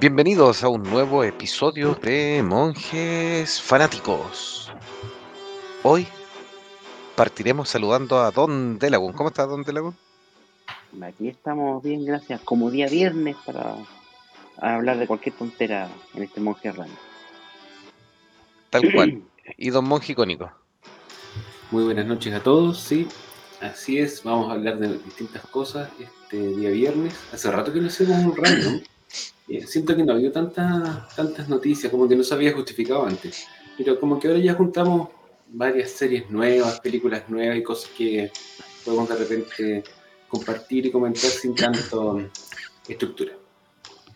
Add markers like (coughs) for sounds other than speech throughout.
Bienvenidos a un nuevo episodio de Monjes Fanáticos. Hoy partiremos saludando a Don Delagun. ¿Cómo está Don Delagun? Aquí estamos bien, gracias. Como día viernes para hablar de cualquier tontera en este Monje Run. Tal cual. (clears throat) ¿Y Don Monje Icónico? Muy buenas noches a todos, sí. Así es, vamos a hablar de distintas cosas este día viernes. Hace rato que no hacemos un random. Siento que no había tantas tantas noticias, como que no se había justificado antes. Pero como que ahora ya juntamos varias series nuevas, películas nuevas y cosas que podemos de repente compartir y comentar sin tanto estructura.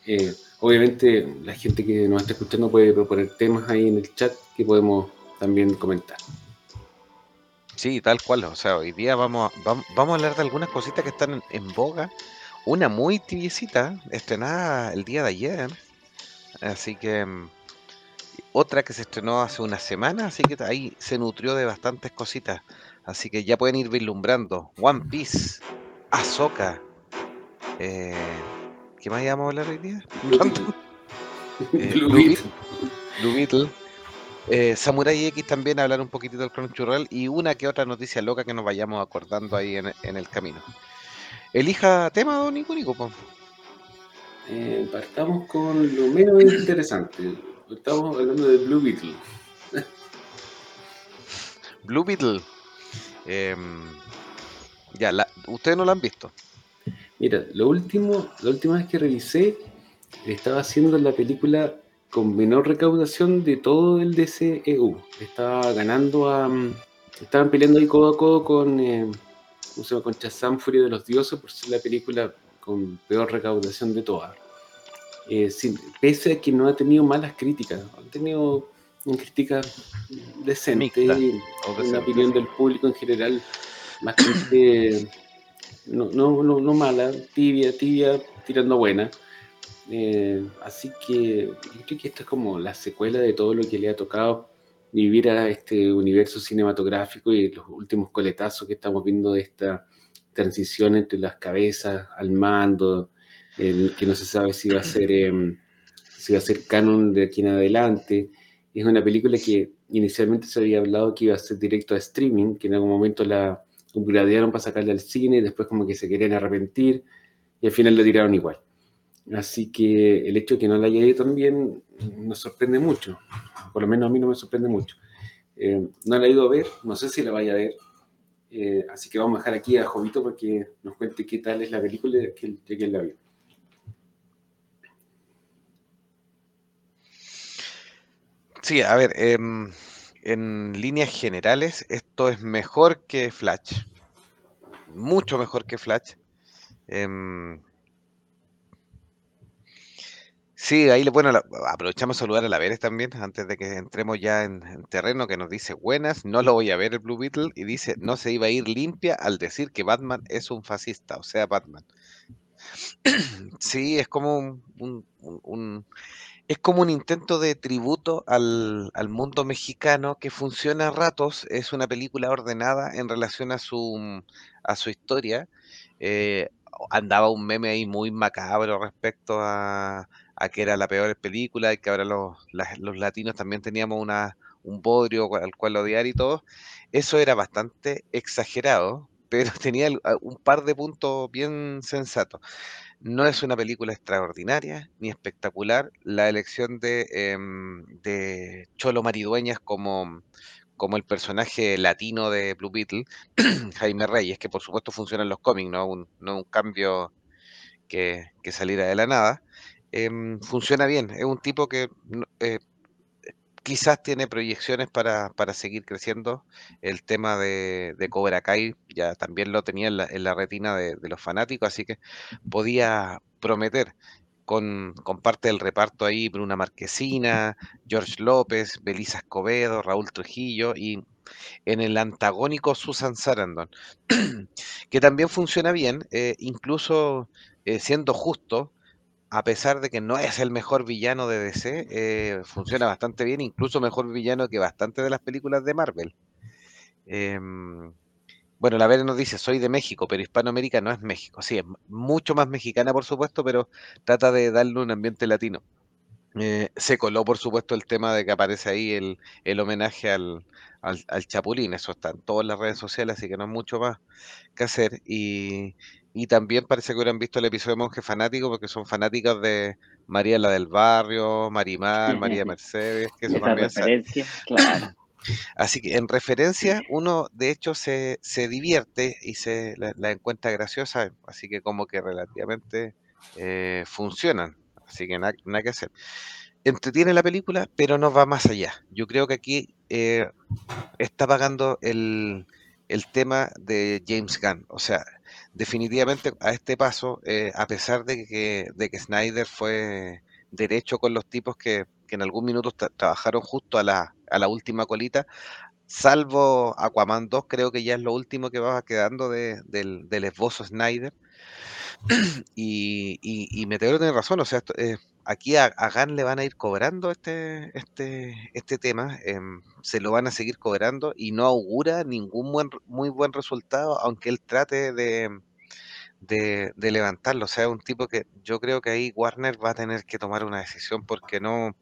Eh, obviamente la gente que nos está escuchando puede proponer temas ahí en el chat que podemos también comentar. Sí, tal cual. O sea, hoy día vamos a, vamos, a hablar de algunas cositas que están en boga. Una muy tibiecita, estrenada el día de ayer. Así que mm, otra que se estrenó hace una semana, así que ahí se nutrió de bastantes cositas. Así que ya pueden ir vislumbrando. One Piece, Ahsoka. Eh, ¿Qué más íbamos a hablar hoy día? (laughs) Eh, Blue Blue Beetle. Beetle. Blue Beetle. Eh, Samurai X también hablar un poquitito del Crunchyroll y una que otra noticia loca que nos vayamos acordando ahí en, en el camino. Elija tema, don Nico Nico, po. Eh, partamos con lo menos interesante. Estamos hablando de Blue Beetle. (laughs) Blue Beetle. Em, ya, la- ustedes no la han visto. Mira, lo último, la última vez que revisé, estaba haciendo la película con menor recaudación de todo el DCEU. Estaba ganando a. mm, Estaban peleando ahí codo a codo con. eh, ¿Cómo se llama? Con Shazam Furia de los Dioses por ser la película con peor recaudación de todas. Eh, sin- pese a que no ha tenido malas críticas, ha tenido una crítica decente, Mixta, y una opinión sí. del público en general bastante (clears throat) no, no, no, no mala, tibia, tibia, tirando buena. Eh, así que yo creo que esta es como la secuela de todo lo que le ha tocado vivir a este universo cinematográfico y los últimos coletazos que estamos viendo de esta transición entre las cabezas al mando, que no se sabe si va a ser em, si va a ser canon de aquí en adelante. Es una película que inicialmente se había hablado que iba a ser directo a streaming, que en algún momento la upgradearon para sacarla al cine, después como que se querían arrepentir y al final la tiraron igual. Así que el hecho de que no la haya ido también nos sorprende mucho, por lo menos a mí no me sorprende mucho. Eh, no la he ido a ver, no sé si la vaya a ver, eh, así que vamos a dejar aquí a Jovito para que nos cuente qué tal es la película que que él la vio. Sí, a ver, em, en líneas generales, esto es mejor que Flash. Mucho mejor que Flash. Sí, ahí bueno, aprovechamos a saludar a la Veres también, antes de que entremos ya en, en terreno, que nos dice buenas, no lo voy a ver el Blue Beetle, y dice no se iba a ir limpia al decir que Batman es un fascista, o sea, Batman. (clears throat) Sí, es como un- es como un intento de tributo al, al mundo mexicano que funciona a ratos, es una película ordenada en relación a su, a su historia. Eh, andaba un meme ahí muy macabro respecto a, a que era la peor película y que ahora los, los latinos también teníamos una, un bodrio al cual odiar y todo. Eso era bastante exagerado, (laughs) pero tenía un par de puntos bien sensatos. No es una película extraordinaria ni espectacular. La elección de, em, de Cholo Maridueñas como, como el personaje latino de Blue Beetle, (clears throat) Jaime Reyes, que por supuesto funciona en los cómics, no un, no un cambio que, que saliera de la nada, em, funciona bien. Es un tipo que eh, quizás tiene proyecciones para, para seguir creciendo. El tema de, Cobra Kai ya también lo tenía en la, en la retina de, de los fanáticos, así que podía prometer con, con parte del reparto ahí, Bruna Marquesina, George López, Belisa Escobedo, Raúl Trujillo y en el antagónico Susan Sarandon, (clears throat) que también funciona bien, eh, incluso eh, siendo justo, a pesar de que no es el mejor villano de DC, eh, funciona bastante bien, incluso mejor villano que bastante de las películas de Marvel. Em, bueno, la Vera nos dice, soy de México, pero Hispanoamérica no es México. Sí, es mucho más mexicana, por supuesto, pero trata de darle un ambiente latino. Eh, se coló, por supuesto, el tema de que aparece ahí el, homenaje al, al, al, Chapulín. Eso está en todas las redes sociales, así que no es mucho más que hacer. Y, y también parece que hubieran visto el episodio de Monje Fanático, porque son fanáticos de María la del Barrio, Marimar, María Mercedes, que (laughs) eso también referencia, claro. (coughs) Así que en referencia uno de hecho se, se divierte y se la, la, encuentra graciosa, así que como que relativamente eh, funcionan, así que nada, nada, que hacer. Entretiene la película, pero no va más allá. Yo creo que aquí eh, está pagando el, el, tema de James Gunn, o sea, definitivamente a este paso, eh, a pesar de que, de que Snyder fue derecho con los tipos que, que en algún minuto trabajaron justo a la, a la última colita, salvo Aquaman 2, creo que ya es lo último que va quedando de, del, del esbozo Snyder. (clears throat) y, y, y, Meteoro tiene razón, o sea, esto, eh, aquí a, a Gunn le van a ir cobrando este, este, este tema, eh, se lo van a seguir cobrando y no augura ningún buen, muy buen resultado, aunque él trate de, de, levantarlo. O sea, un tipo que yo creo que ahí Warner va a tener que tomar una decisión porque no,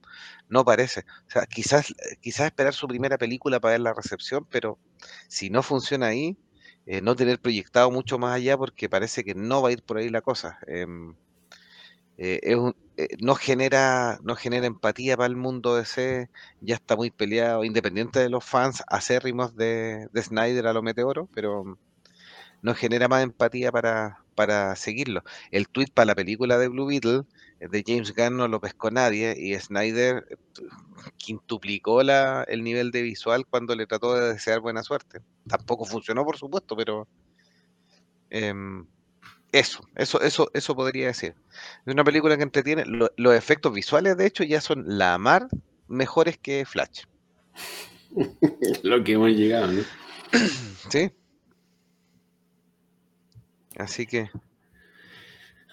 no parece. O sea, quizás, quizás esperar su primera película para ver la recepción, pero si no funciona ahí, eh, no tener proyectado mucho más allá porque parece que no va a ir por ahí la cosa. Eh, eh, es un, no, genera, no genera empatía para el mundo de C, ya está muy peleado, independiente de los fans acérrimos de, de Snyder a lo meteoro, pero no genera más empatía para, para seguirlo. El tweet para la película de Blue Beetle de James Gunn no lo pescó nadie y Snyder quintuplicó la, el nivel de visual cuando le trató de desear buena suerte. Tampoco funcionó, por supuesto, pero eh, eso, eso, eso, eso podría decir. Es una película que entretiene. Lo, los efectos visuales, de hecho, ya son la mar mejores que Flash. (laughs) lo que hemos llegado, ¿no? (clears throat) Sí. Así que.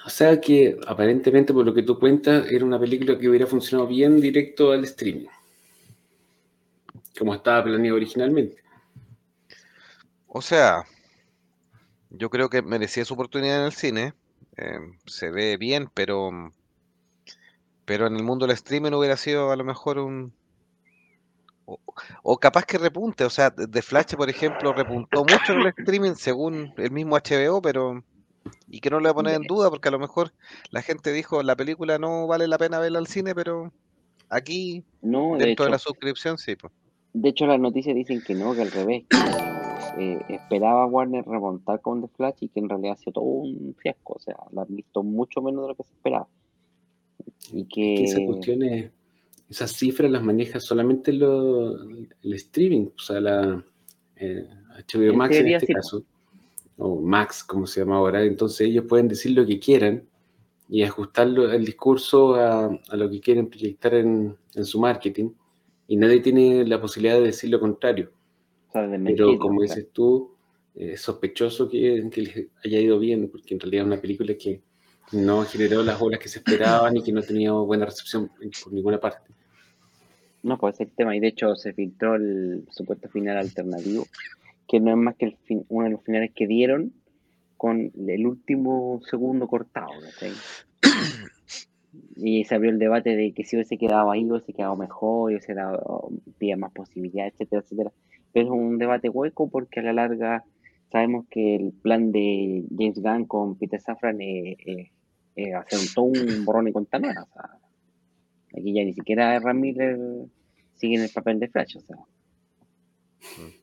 O sea que aparentemente, por lo que tú cuentas, era una película que hubiera funcionado bien directo al streaming. Como estaba planeado originalmente. O sea, yo creo que merecía su oportunidad en el cine. Eh, se ve bien, pero. Pero en el mundo del streaming hubiera sido a lo mejor un. O, o capaz que repunte. O sea, The Flash, por ejemplo, repuntó mucho en el streaming según el mismo HBO, pero y que no le voy a poner en duda porque a lo mejor la gente dijo la película no vale la pena verla al cine, pero aquí no, de dentro hecho, de la suscripción sí. Pues. De hecho las noticias dicen que no, que al revés, que eh, esperaba Warner remontar con The Flash y que en realidad ha sido todo un fiasco, o sea, la han visto mucho menos de lo que se esperaba. Y que... que esas cuestiones, esas cifras las maneja solamente lo, el streaming, o sea, la eh, HBO Max en, este caso o Max, como se llama ahora, entonces ellos pueden decir lo que quieran y ajustarlo, el discurso a, a lo que quieren proyectar en, en, su marketing y nadie tiene la posibilidad de decir lo contrario. O sea, Pero como dices tú, es eh, sospechoso que, que, les haya ido bien, porque en realidad es una película que no generó las olas que se esperaban y que no tenía buena recepción por ninguna parte. No, pues el tema, y de hecho se filtró el supuesto final alternativo que no es más que el fin, uno de los finales que dieron con el último segundo cortado. ¿sí? (coughs) y se abrió el debate de que si hubiese quedado ahí, hubiese quedado mejor, hubiese dado más posibilidades, etcétera, etcétera. Pero es un debate hueco porque a la larga sabemos que el plan de James Gunn con Peter Safran es, es, es hacer un, todo un borrón y contar O sea, aquí ya ni siquiera Ramírez sigue en el papel de Flash. O sea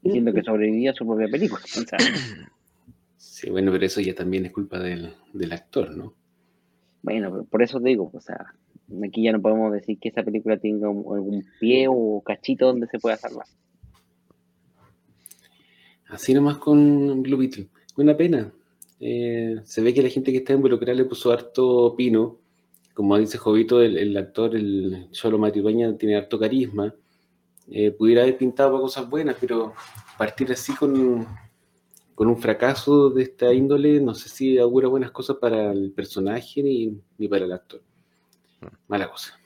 diciendo que sobrevivía a su propia película. O sea, sí, bueno, pero eso ya también es culpa del, del, actor, ¿no? Bueno, por eso te digo, o sea, aquí ya no podemos decir que esa película tenga algún pie o cachito donde se pueda salvar. Así nomás con Blue Beetle. Una pena. Eh, se ve que la gente que está involucrada le puso harto pino. Como dice Jovito, el, el actor, el Cholo Matibaña, tiene harto carisma eh, pudiera haber pintado para cosas buenas, pero partir así con, con un fracaso de esta índole, no sé si augura buenas cosas para el personaje ni, ni para el actor. Mala cosa.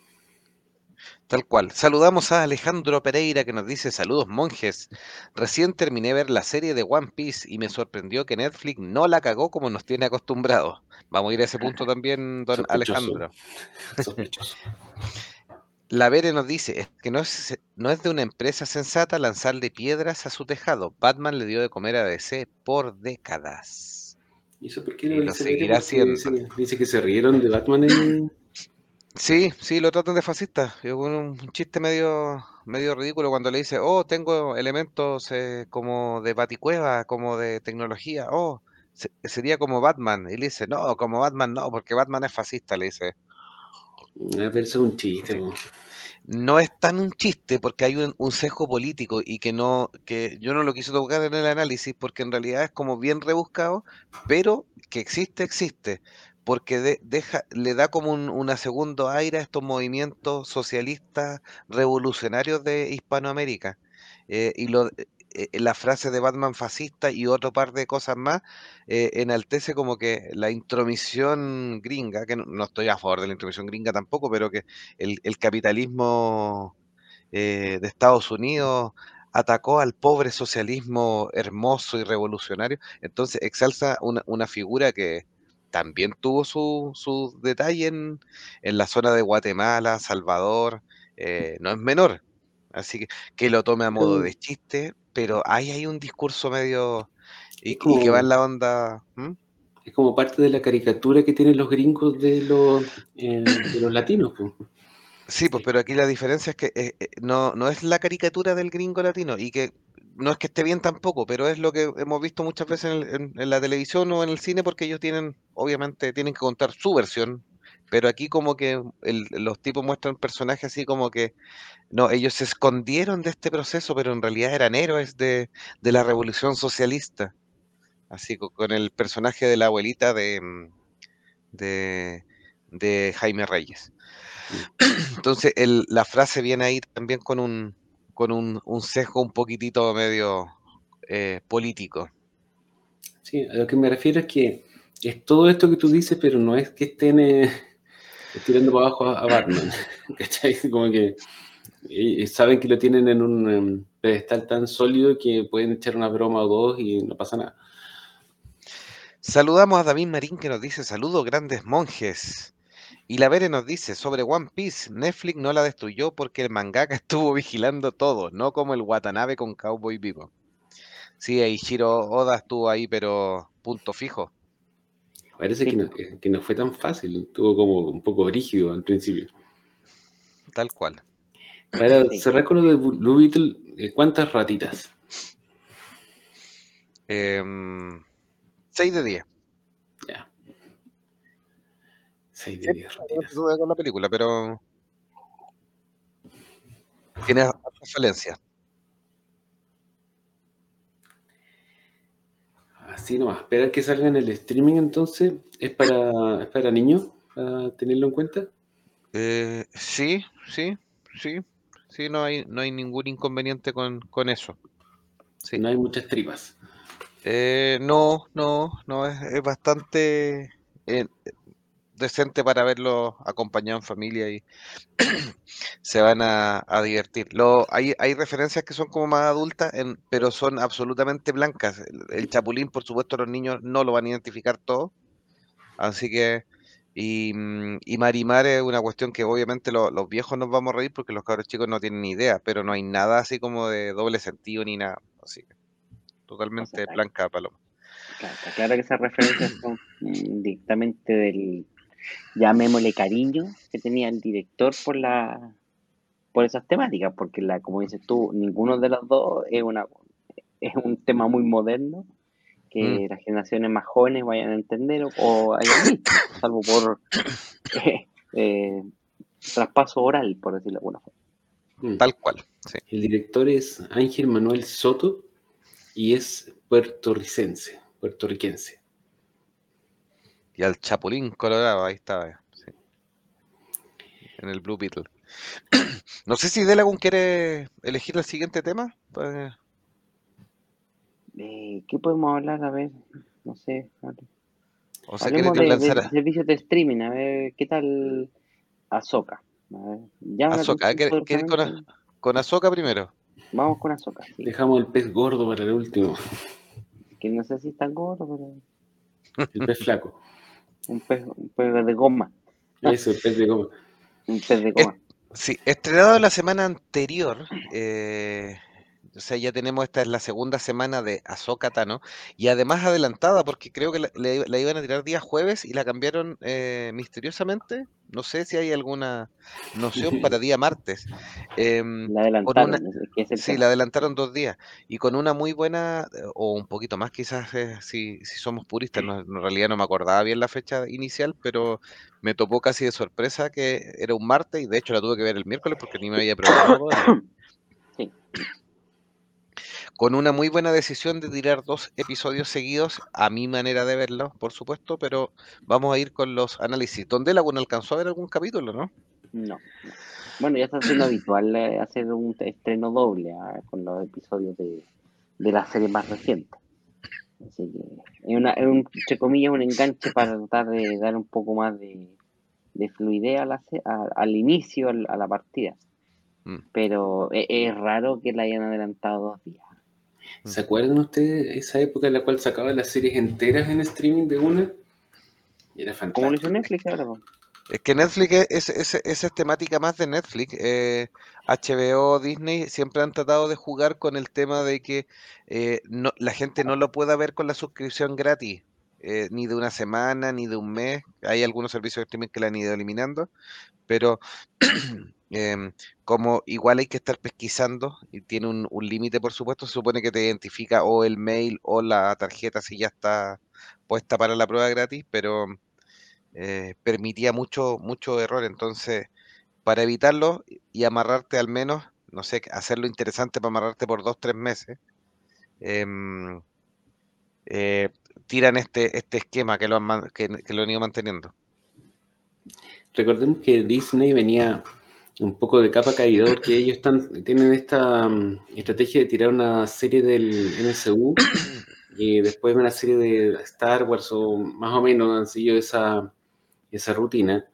Tal cual. Saludamos a Alejandro Pereira que nos dice saludos monjes. Recién terminé de ver la serie de One Piece y me sorprendió que Netflix no la cagó como nos tiene acostumbrados. Vamos a ir a ese punto también, don Sospechoso. Alejandro. Sospechoso. La Vere nos dice es que no es, no es de una empresa sensata lanzarle piedras a su tejado. Batman le dio de comer a DC por décadas. ¿Y eso por qué Y lo seguirá haciendo. Dice, dice que se rieron de Batman en... Sí, sí, lo tratan de fascista. Es un, un chiste medio, medio ridículo cuando le dice, oh, tengo elementos eh, como de baticueva, como de tecnología. Oh, se- sería como Batman. Y le dice, no, como Batman no, porque Batman es fascista, le dice. A ver, eso es un chiste. Po. No es tan un chiste porque hay un, un sesgo político y que no, que yo no lo quise tocar en el análisis porque en realidad es como bien rebuscado, pero que existe, existe, porque de- deja, le da como un, una segundo aire a estos movimientos socialistas revolucionarios de Hispanoamérica. Eh, y eh, eh, la frase de Batman fascista y otro par de cosas más enaltece como que la intromisión gringa, que no, estoy a favor de la intromisión gringa tampoco, pero que el, capitalismo de Estados Unidos atacó al pobre socialismo hermoso y revolucionario. Entonces exalza una figura que también tuvo su, su detalle en, en la zona de Guatemala, Salvador, eh, no es menor. Así que que lo tome a modo de chiste, pero ahí hay un discurso medio y, y que va como- en la onda. Es como parte de la caricatura que tienen los gringos de los, eh, de los latinos. po. Sí, pues, pero aquí la diferencia es que eh, no, no es la caricatura del gringo latino y que no es que esté bien tampoco, pero es lo que hemos visto muchas veces en, el- en- en la televisión o en el cine porque ellos tienen, obviamente, tienen que contar su versión, pero aquí como que el- los tipos muestran personajes así como que, no, ellos se escondieron de este proceso, pero en realidad eran héroes de, de la revolución socialista, así co- con, el personaje de la abuelita de, mm, de, de Jaime Reyes. (clears throat) Entonces, el- la frase viene ahí también con un, con un, un sesgo un poquitito medio eh, político. Sí, a lo que me refiero es que es todo esto que tú dices, pero no es que estén eh, (laughs) tirando para abajo a, Batman. (laughs) ¿Cachai? Como que eh, saben que lo tienen en un em, pedestal tan sólido que pueden echar una broma o dos y no pasa nada. Saludamos a David Marín que nos dice saludos grandes monjes. Y la Vere nos dice sobre One Piece, Netflix no la destruyó porque el mangaka (laughs) estuvo vigilando todo, no como el Watanabe con Cowboy Vivo. Sí, Eiichiro Oda estuvo ahí, pero punto fijo. Parece Sí. que, no, que no fue tan fácil, estuvo como un poco rígido al principio. Tal cual. Para cerrar con lo de Blue Beetle, eh, ¿cuántas ratitas? Em, 6 de 10. Ya. 6 de Sí, 10 No con la película, pero tiene falencias. Así nomás, esperar que salga en el streaming entonces, ¿es para, es para niños? ¿Para tenerlo en cuenta? Eh, sí, sí, sí, sí, no hay, no hay ningún inconveniente con, con eso. Sí. No hay muchas tripas. Eh, no, no, no, es, es bastante eh, decente para verlo acompañado en familia y (clears throat) se van a, a divertir. Lo, hay, hay referencias que son como más adultas, en- pero son absolutamente blancas. El, el chapulín, por supuesto, los niños no lo van a identificar todo, así que... Y, mm, y Marimar es una cuestión que obviamente lo- los viejos nos vamos a reír porque los cabros chicos no tienen ni idea, pero no hay nada así como de doble sentido ni nada. Así que totalmente blanca paloma. Claro, está claro que esas referencias son mm, directamente del, llamémosle cariño que tenía el director por la por esas temáticas, porque la, como dices tú, ninguno de los dos es una es un tema muy moderno que las generaciones más jóvenes vayan a entender o, o hayan visto, salvo por eh, eh, traspaso oral, por decirlo de alguna forma. Mm. Tal cual. Sí. El director es Ángel Manuel Soto y es puertorricense, puertorriquense. Y al Chapulín Colorado, ahí está. sí. En el Blue Beetle. (clears throat) No sé si Delagun quiere elegir el siguiente tema. Pues, Eh, ¿Qué podemos hablar? A ver, no sé. ver. o sea, Hablemos de, de servicios de streaming, a ver qué tal Ahsoka. A ver, ya Ahsoka, ¿quer- querés con, con Ahsoka primero? Vamos con Azoka, sí. Dejamos el pez gordo para el último, Que no sé si es tan gordo, pero el pez flaco. Un pez, un pez de goma. (laughs) Eso, el pez de goma. Un pez de goma. Sí, estrenado la semana anterior, eh, o sea, ya tenemos, esta es la segunda semana de Ahsoka Tano, y además adelantada, porque creo que la, iban a tirar día jueves y la cambiaron eh, misteriosamente. No sé si hay alguna noción para (laughs) día martes. Em, La adelantaron, una- es que es el Sí, la adelantaron dos días y con una muy buena, eh, o un poquito más quizás eh, si, si somos puristas, no- en realidad no me acordaba bien la fecha inicial, pero me topó casi de sorpresa que era un martes y de hecho la tuve que ver el miércoles porque ni me había todavía. (coughs) Sí. Con una muy buena decisión de tirar dos episodios seguidos, a mi manera de verlo, por supuesto, pero vamos a ir con los análisis. ¿Dónde la alcanzó a ver algún capítulo, no? No, no. Bueno, ya está siendo habitual eh, hacer un estreno doble ah, con los episodios de, de la serie más reciente. Así que es, una, es un, entre comillas, un enganche para tratar de dar un poco más de, de fluidez a la a- al inicio, a la partida. Mm. Pero es, es raro que la hayan adelantado dos días. ¿Se acuerdan ustedes esa época en la cual sacaban las series enteras en streaming de una? Y era ¿Cómo lo fantástico. hizo Netflix ahora? Es que Netflix es, es, es- esa es temática más de Netflix. Eh, HBO, Disney siempre han tratado de jugar con el tema de que eh, no, la gente no lo pueda ver con la suscripción gratis, eh, ni de una semana, ni de un mes. Hay algunos servicios de streaming que la han ido eliminando, pero (clears throat) em, como igual hay que estar pesquisando y tiene un, un límite, por supuesto, se supone que te identifica o el mail o la tarjeta si ya está puesta para la prueba gratis, pero eh, permitía mucho, mucho error. Entonces, para evitarlo y amarrarte al menos, no sé, hacerlo interesante para amarrarte por dos, tres meses, em, eh, tiran este, este esquema que lo, han, que, que lo han ido manteniendo. Recordemos que Disney venía un poco de capa caída porque ellos tienen esta mm, estrategia de tirar una serie del MCU y después una serie de Star Wars o más o menos han seguido esa, esa rutina.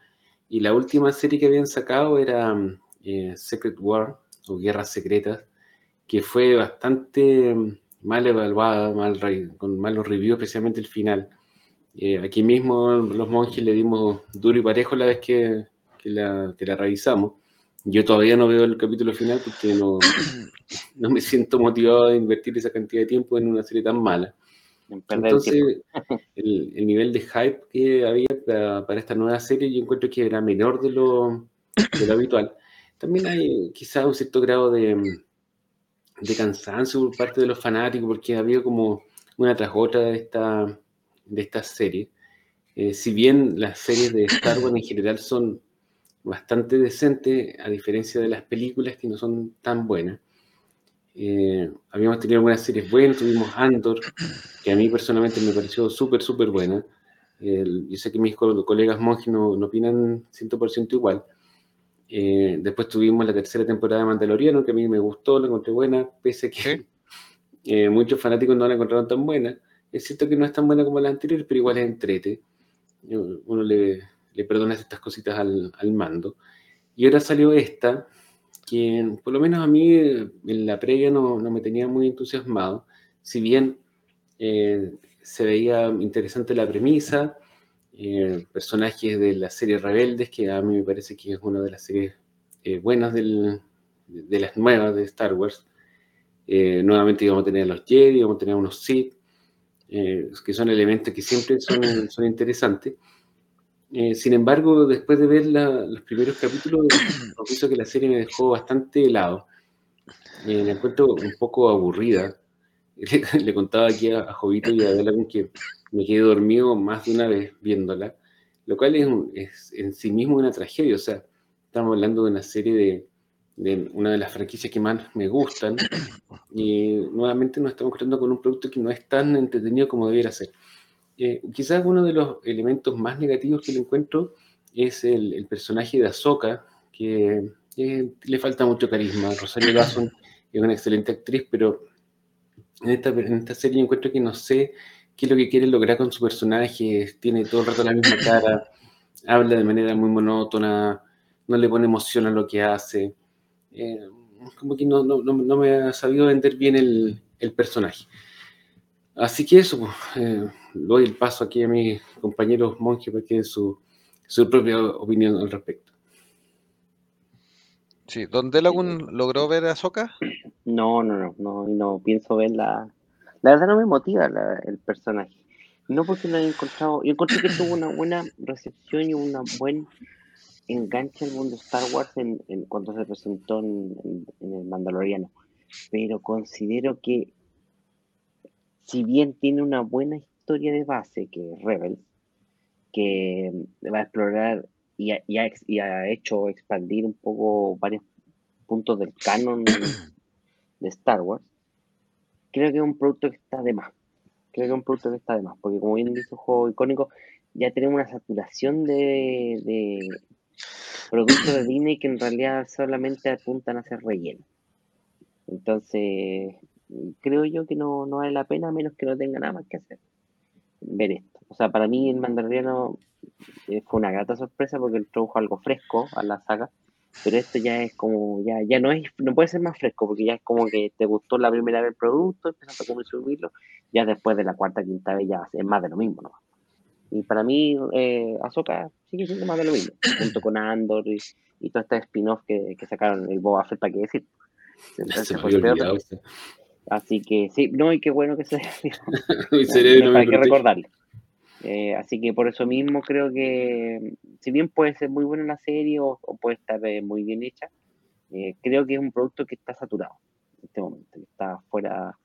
Y la última serie que habían sacado era mm, eh, Secret War o Guerras Secretas, que fue bastante mm, mal evaluada, mal, con malos reviews, especialmente el final. Eh, aquí mismo los monjes le dimos duro y parejo la vez que, que la, que la revisamos. Yo todavía no veo el capítulo final porque no, (clears throat) no me siento motivado a invertir esa cantidad de tiempo en una serie tan mala. Entonces, (laughs) el, el nivel de hype que había para, para esta nueva serie, yo encuentro que era menor de lo, de lo habitual. También hay quizás un cierto grado de, de cansancio por parte de los fanáticos, porque había como una tras otra de esta, de esta serie. Eh, si bien las series de Star Wars en general son bastante decentes, a diferencia de las películas que no son tan buenas. Eh, habíamos tenido algunas series buenas, tuvimos Andor, que a mí personalmente me pareció súper, súper buena. El- yo sé que mis co- colegas monjes no, no opinan 100% igual. Eh, después tuvimos la tercera temporada de Mandaloriano, que a mí me gustó, la encontré buena, pese a que (laughs) eh, muchos fanáticos no la encontraron tan buena. Es cierto que no es tan buena como la anterior, pero igual es entrete. Uno le, le perdona estas cositas al, al mando. Y ahora salió esta, que por lo menos a mí eh, en la previa no, no me tenía muy entusiasmado. Si bien eh, se veía interesante la premisa, eh, personajes de la serie Rebeldes, que a mí me parece que es una de las series eh, buenas del- de las nuevas de Star Wars. Eh, nuevamente íbamos a tener a los Jedi, íbamos a tener unos Sith, eh, que son elementos que siempre son, son interesantes. Eh, sin embargo, después de ver la- los primeros capítulos, (coughs) confieso que la serie me dejó bastante helado. Eh, la encuentro un poco aburrida. Le, (laughs) le contaba aquí a, a Jovito y a Adelante que me quedé dormido más de una vez viéndola, lo cual es, es en sí mismo una tragedia. O sea, estamos hablando de una serie de, de una de las franquicias que más me gustan (coughs) y nuevamente nos estamos encontrando con un producto que no es tan entretenido como debiera ser. Eh, quizás uno de los elementos más negativos que le encuentro es el, personaje de Ahsoka, que eh, le falta mucho carisma. Rosario Dawson es una excelente actriz, pero en esta, serie encuentro que no sé qué es lo que quiere lograr con su personaje. Tiene todo el rato la misma cara, (clears throat) habla de manera muy monótona, no le pone emoción a lo que hace. Eh, como que no, me ha sabido vender bien el, personaje. Así que eso, pues, doy el paso aquí a mis compañeros monjes para que den su, su propia opinión al respecto. Sí, ¿Don Delagun logró ver a Soka? No, no, no, no, no pienso verla. La verdad no me motiva el personaje. No porque no haya encontrado. Yo encontré que tuvo una buena recepción y un buen enganche al mundo Star Wars en, cuando se presentó en, el Mandaloriano. Pero considero que, si bien tiene una buena historia de base, que es Rebels, que va a explorar y ha, y ha hecho expandir un poco varios puntos del canon (coughs) de Star Wars, creo que es un producto que está de más creo que es un producto que está de más, porque como bien dice un juego icónico, ya tenemos una saturación de, de productos de Disney que en realidad solamente apuntan a ser relleno. Entonces, creo yo que no, no vale la pena, a menos que no tenga nada más que hacer. Ver esto. O sea, para mí el Mandaloriano eh, fue una grata sorpresa porque introdujo algo fresco a la saga pero esto ya es como, ya, ya no es, no puede ser más fresco, porque ya es como que te gustó la primera vez el producto, empezaste a consumirlo, ya después de la cuarta, quinta vez ya es más de lo mismo, ¿no? Y para mí, eh, Ahsoka sigue siendo más de lo mismo, junto con Andor y, y todo este spin-off que, que, sacaron el Boba Fett, para qué decir. (laughs) Así que sí, no, y qué bueno que se. (laughs) hay que recordarlo. Eh, así que por eso mismo creo que, si bien puede ser muy buena la serie o, puede estar eh, muy bien hecha, eh, creo que es un producto que está saturado en este momento, que está fuera,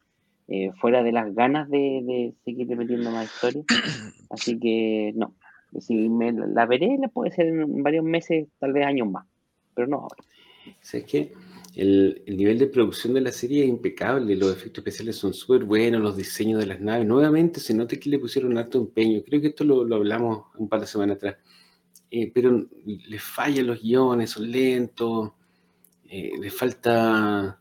fuera de las ganas de, seguir metiendo más historias. (coughs) Así que no, si me la veré, la puede ser en varios meses, tal vez años más, pero no ahora. ¿Sabes qué? El, nivel de producción de la serie es impecable, los efectos especiales son súper buenos, los diseños de las naves. Nuevamente se nota que le pusieron harto empeño. Creo que esto lo, hablamos un par de semanas atrás. Eh, pero le fallan los guiones, son lentos. Eh, le falta,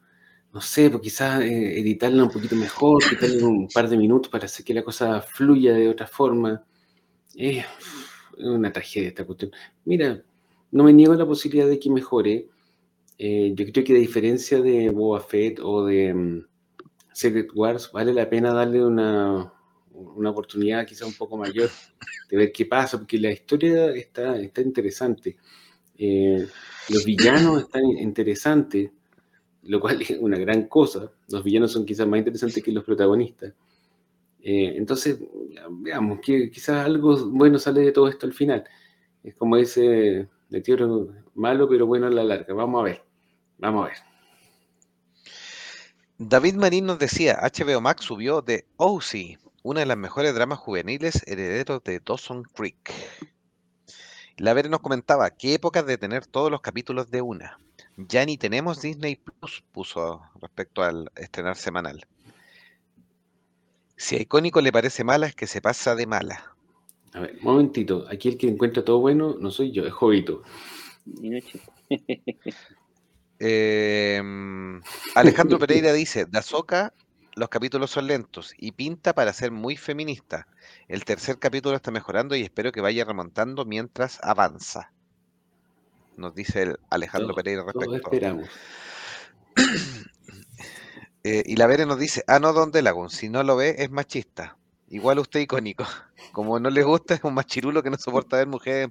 no sé, pues quizás eh, editarla un poquito mejor, quitarle un par de minutos para hacer que la cosa fluya de otra forma. es una tragedia esta cuestión. Mira, no me niego la posibilidad de que mejore eh, yo creo que a diferencia de Boba Fett o de mm, Secret Wars, vale la pena darle una, una oportunidad quizá un poco mayor de ver qué pasa, porque la historia está, está interesante. Eh, los villanos están interesantes, lo cual es una gran cosa. Los villanos son quizás más interesantes que los protagonistas. Eh, entonces, veamos que quizás algo bueno sale de todo esto al final. Es como ese de malo, pero bueno a la larga. Vamos a ver. Vamos a ver. David Marín nos decía, HBO Max subió de OC, una de las mejores dramas juveniles herederos de Dawson Creek. La Vere nos comentaba, ¿qué épocas de tener todos los capítulos de una? Ya ni tenemos Disney Plus, puso respecto al estrenar semanal. Si a Icónico le parece mala, es que se pasa de mala. A ver, un momentito. Aquí el que encuentra todo bueno no soy yo, es Jovito. (laughs) Em, Alejandro (laughs) Pereira dice, Dazoka, los capítulos son lentos y pinta para ser muy feminista. El tercer capítulo está mejorando y espero que vaya remontando mientras avanza. Nos dice el Alejandro Pereira respecto. esperamos. (clears throat) Eh, y la Vere nos dice, ah, no, Don Delagun, si no lo ve es machista. Igual usted icónico. (laughs) Como no le gusta, es un machirulo que no soporta ver mujeres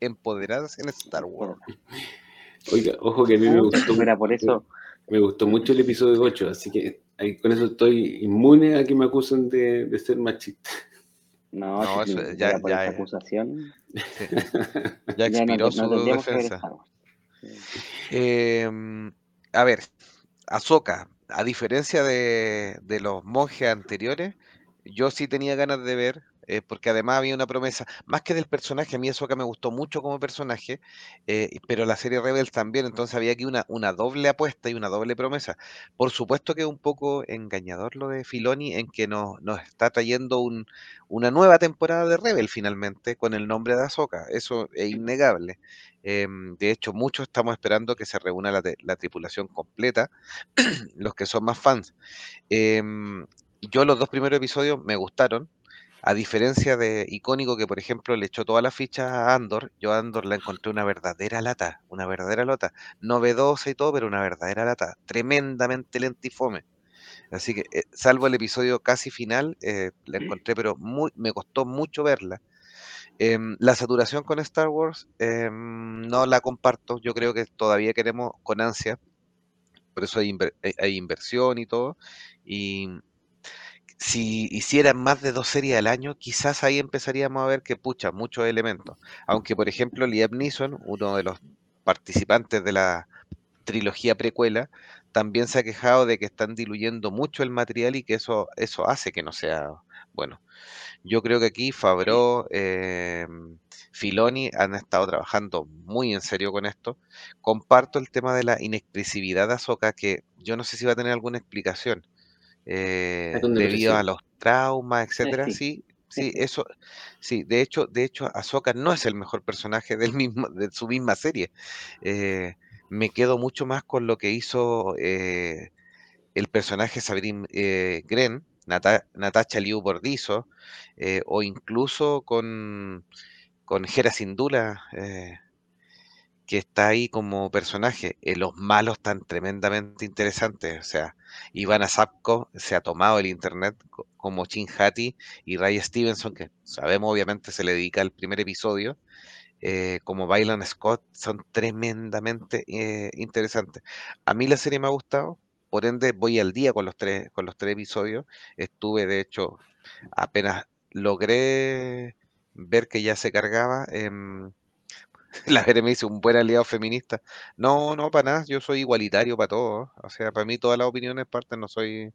empoderadas en Star Wars. (laughs) Oiga, ojo que a mí me gustó. por eso. Me gustó mucho el episodio 8, así que con eso estoy inmune a que me acusen de, ser machista. No, eso, ya, por esa acusación. (laughs) Ya expiró su defensa. Em, a ver, Ahsoka, a diferencia de, de los monjes anteriores, yo sí tenía ganas de ver eh, porque además había una promesa, más que del personaje, a mí eso acá me gustó mucho como personaje, eh, pero la serie Rebel también, entonces había aquí una, una doble apuesta y una doble promesa. Por supuesto que es un poco engañador lo de Filoni en que nos, nos está trayendo un, una nueva temporada de Rebel finalmente con el nombre de Ahsoka, eso es innegable. Em, de hecho, muchos estamos esperando que se reúna la, la tripulación completa, (clears throat) los que son más fans. Em, yo los dos primeros episodios me gustaron, A diferencia de icónico que, por ejemplo, le echó toda la ficha a Andor, yo a Andor la encontré una verdadera lata, una verdadera lata, novedosa y todo, pero una verdadera lata, tremendamente lentifome. Así que, eh, salvo el episodio casi final, eh, la encontré, pero muy, me costó mucho verla. Em, la saturación con Star Wars em, no la comparto. Yo creo que todavía queremos con ansia. Por eso hay, eh, hay inversión y todo. Y si hicieran más de dos series al año, quizás ahí empezaríamos a ver que pucha muchos elementos. Aunque, por ejemplo, Liam Neeson, uno de los participantes de la trilogía precuela, también se ha quejado de que están diluyendo mucho el material y que eso, eso hace que no sea bueno. Yo creo que aquí Fabro, em, Filoni han estado trabajando muy en serio con esto. Comparto el tema de la inexpresividad de Azoka, que yo no sé si va a tener alguna explicación eh, debido a los traumas, etcétera. Sí, sí, eso, sí. De hecho, de hecho, Ahsoka no es el mejor personaje del mismo, de su misma serie. Eh, me quedo mucho más con lo que hizo eh, el personaje Sabrin eh, Gren, Natacha Liu Bordizo, eh, o incluso con, con Hera Sindula, que está ahí como personaje. los malos están tremendamente interesantes. O sea, Ivana Zapko se ha tomado el internet como Chin Hattie y Ray Stevenson, que sabemos obviamente se le dedica al primer episodio eh, como Bailan Scott son tremendamente eh, interesantes. A mí la serie me ha gustado, por ende voy al día con los tres, con los tres episodios. Estuve, de hecho, apenas logré ver que ya se cargaba. (laughs) la Jere me dice un buen aliado feminista. No, no, para nada, yo soy igualitario para todos. O sea, para mí todas las opiniones parten, no soy,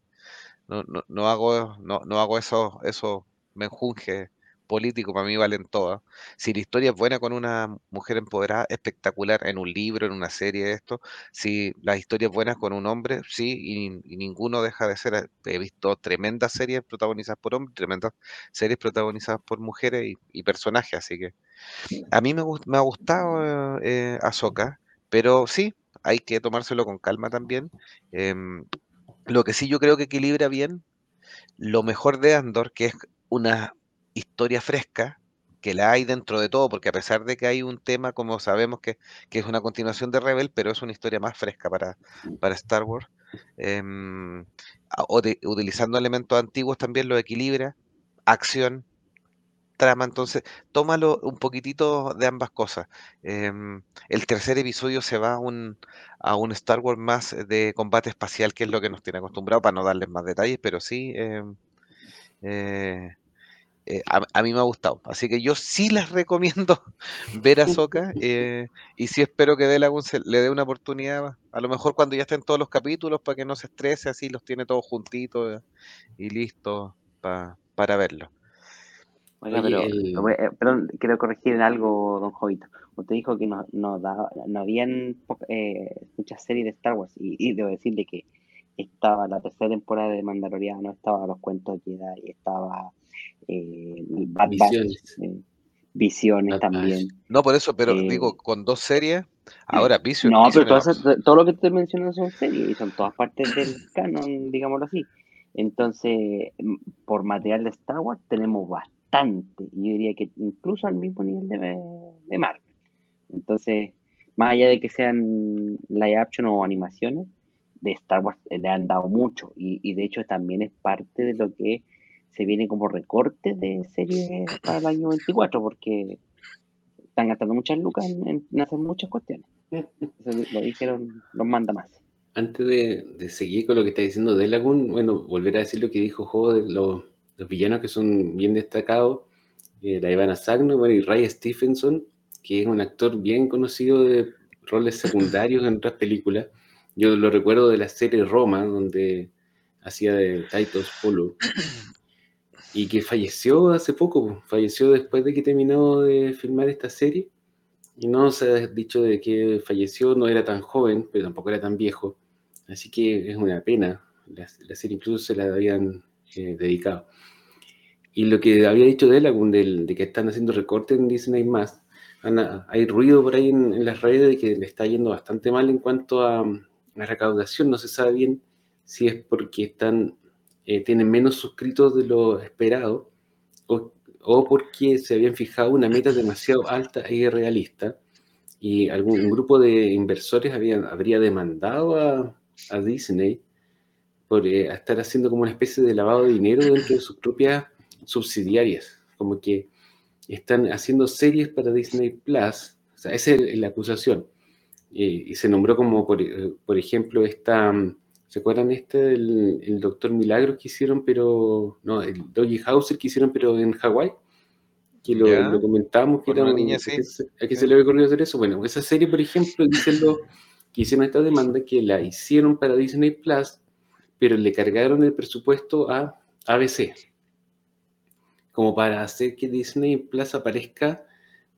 no, no, no hago, no, no hago eso, eso menjunje político, para mí valen todas. Si la historia es buena con una mujer empoderada, espectacular, en un libro, en una serie esto. Si la historia es buena con un hombre, sí, y, ninguno deja de ser. He visto tremendas series protagonizadas por hombres, tremendas series protagonizadas por mujeres y, personajes, así que a mí me, me ha gustado eh, Ahsoka, pero sí, hay que tomárselo con calma también. Em, lo que sí yo creo que equilibra bien lo mejor de Andor, que es una historia fresca, que la hay dentro de todo, porque a pesar de que hay un tema, como sabemos que, es una continuación de Rebel, pero es una historia más fresca para, para Star Wars, em, o utilizando elementos antiguos también lo equilibra, acción, trama, entonces tómalo un poquitito de ambas cosas. Em, el tercer episodio se va a un, a un Star Wars más de combate espacial, que es lo que nos tiene acostumbrado, para no darles más detalles, pero sí... Em, eh, eh, a, mí me ha gustado. Así que yo sí les recomiendo (laughs) ver a Soca eh, y sí espero que Delagun le dé una oportunidad, a lo mejor cuando ya estén todos los capítulos, para que no se estrese, así los tiene todos juntitos y listos para verlo. Oiga, pero, eh, perdón, quiero corregir en algo, don Jovito. Usted dijo que no, no, no habían muchas series de Star Wars y, debo decirle que estaba la tercera temporada de Mandaloriano, estaba los cuentos de Jedi, estaba eh, visiones, eh, visiones también. No, por eso, pero eh, digo, con dos series, ahora Visiones. No, pero todo, lo que te mencionas son series y son todas partes del (clears throat) canon, digámoslo así. Entonces, por material de Star Wars tenemos bastante. Yo diría que incluso al mismo nivel de, de Marvel. Entonces, más allá de que sean live action o animaciones, de Star Wars le han dado mucho. Y, y de hecho también es parte de lo que se viene como recorte de series para el año 24 porque están gastando muchas lucas en, hacer muchas cuestiones. (laughs) lo dijeron los manda más. Antes de, seguir con lo que está diciendo Delagun, bueno, volver a decir lo que dijo Jo de los, villanos que son bien destacados, eh, la Ivana Sagno y Ray Stephenson, que es un actor bien conocido de roles secundarios en otras películas. Yo lo recuerdo de la serie Roma, donde hacía de Titus Polo (coughs) y que falleció hace poco, falleció después de que terminó de filmar esta serie. Y no se ha dicho de que falleció, no era tan joven, pero tampoco era tan viejo. Así que es una pena. La, serie incluso se la habían eh, dedicado. Y lo que había dicho de él, de que están haciendo recortes en Disney más, hay ruido por ahí en, las redes de que le está yendo bastante mal en cuanto a, a recaudación. No se sabe bien si es porque están eh, tienen menos suscritos de lo esperado o, porque se habían fijado una meta demasiado alta e irrealista y algún grupo de inversores habría demandado a, a Disney por eh, estar haciendo como una especie de lavado de dinero dentro de sus propias subsidiarias, como que están haciendo series para Disney Plus, o sea, esa es la acusación. y se nombró como, por, eh, por, ejemplo, esta, ¿se acuerdan este del el Doctor Milagros que hicieron, pero, no, el Doggy Hauser que hicieron, pero en Hawái? Que lo, lo comentamos, que era una niña, sí. ¿A qué se le había ocurrido hacer eso? Bueno, esa serie, por ejemplo, dicen lo, que hicieron esta demanda, que la hicieron para Disney Plus, pero le cargaron el presupuesto a ABC, como para hacer que Disney Plus aparezca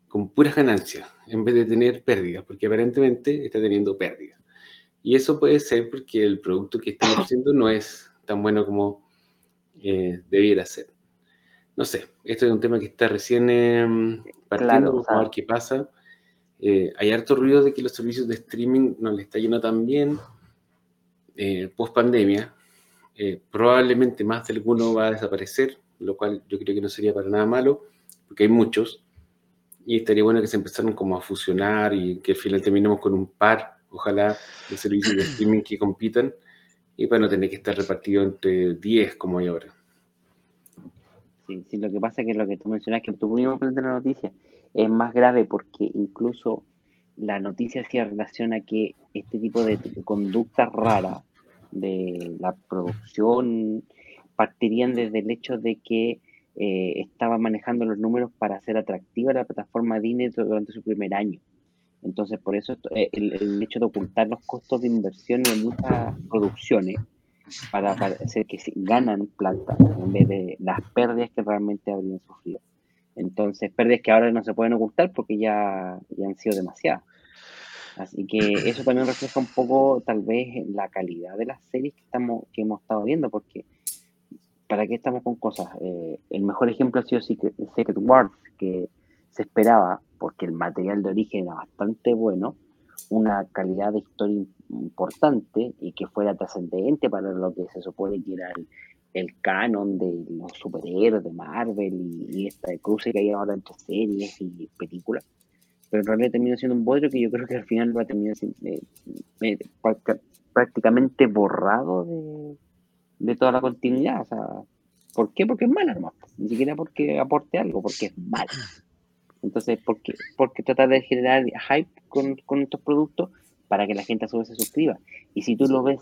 con puras ganancias, en vez de tener pérdidas, porque aparentemente está teniendo pérdidas. Y eso puede ser porque el producto que están (coughs) haciendo no es tan bueno como eh, debiera ser. No sé, esto es un tema que está recién em, partiendo, vamos a ver qué pasa. Eh, hay harto ruido de que los servicios de streaming no le está yendo tan bien eh, post pandemia. Eh, probablemente más de alguno va a desaparecer, lo cual yo creo que no sería para nada malo, porque hay muchos. Y estaría bueno que se empezaran como a fusionar y que al final terminemos con un par, ojalá, de servicios de streaming que compitan y para no tener que estar repartido entre 10 como hay ahora. Sí, sí, lo que pasa es que lo que tú mencionas, que tú mismo de la noticia, es más grave porque incluso la noticia hacía relación a que este tipo de conductas raras de la producción partirían desde el hecho de que eh, estaba manejando los números para hacer atractiva la plataforma Disney durante su primer año. Entonces, por eso eh, el, hecho de ocultar los costos de inversión en muchas producciones para, hacer que ganan plata en vez de las pérdidas que realmente habrían sufrido. Entonces, pérdidas que ahora no se pueden ocultar porque ya, ya han sido demasiadas. Así que eso también refleja un poco, tal vez, la calidad de las series que, estamos, que hemos estado viendo, porque ¿para qué estamos con cosas? Eh, el mejor ejemplo ha sido Secret, Secret Wars, que se esperaba, porque el material de origen era bastante bueno, una calidad de historia importante y que fuera trascendente para lo que se supone que era el, canon de los superhéroes de Marvel y, esta cruce que hay ahora entre series y películas. Pero en realidad termina siendo un bodrio que yo creo que al final va a terminar siendo eh, eh, prácticamente borrado de, toda la continuidad. ¿Por qué? Porque es mala nomás. Ni siquiera porque aporte algo, porque es mala. Entonces, ¿por qué, porque tratar de generar hype con, con estos productos para que la gente a su vez se suscriba? Y si tú lo ves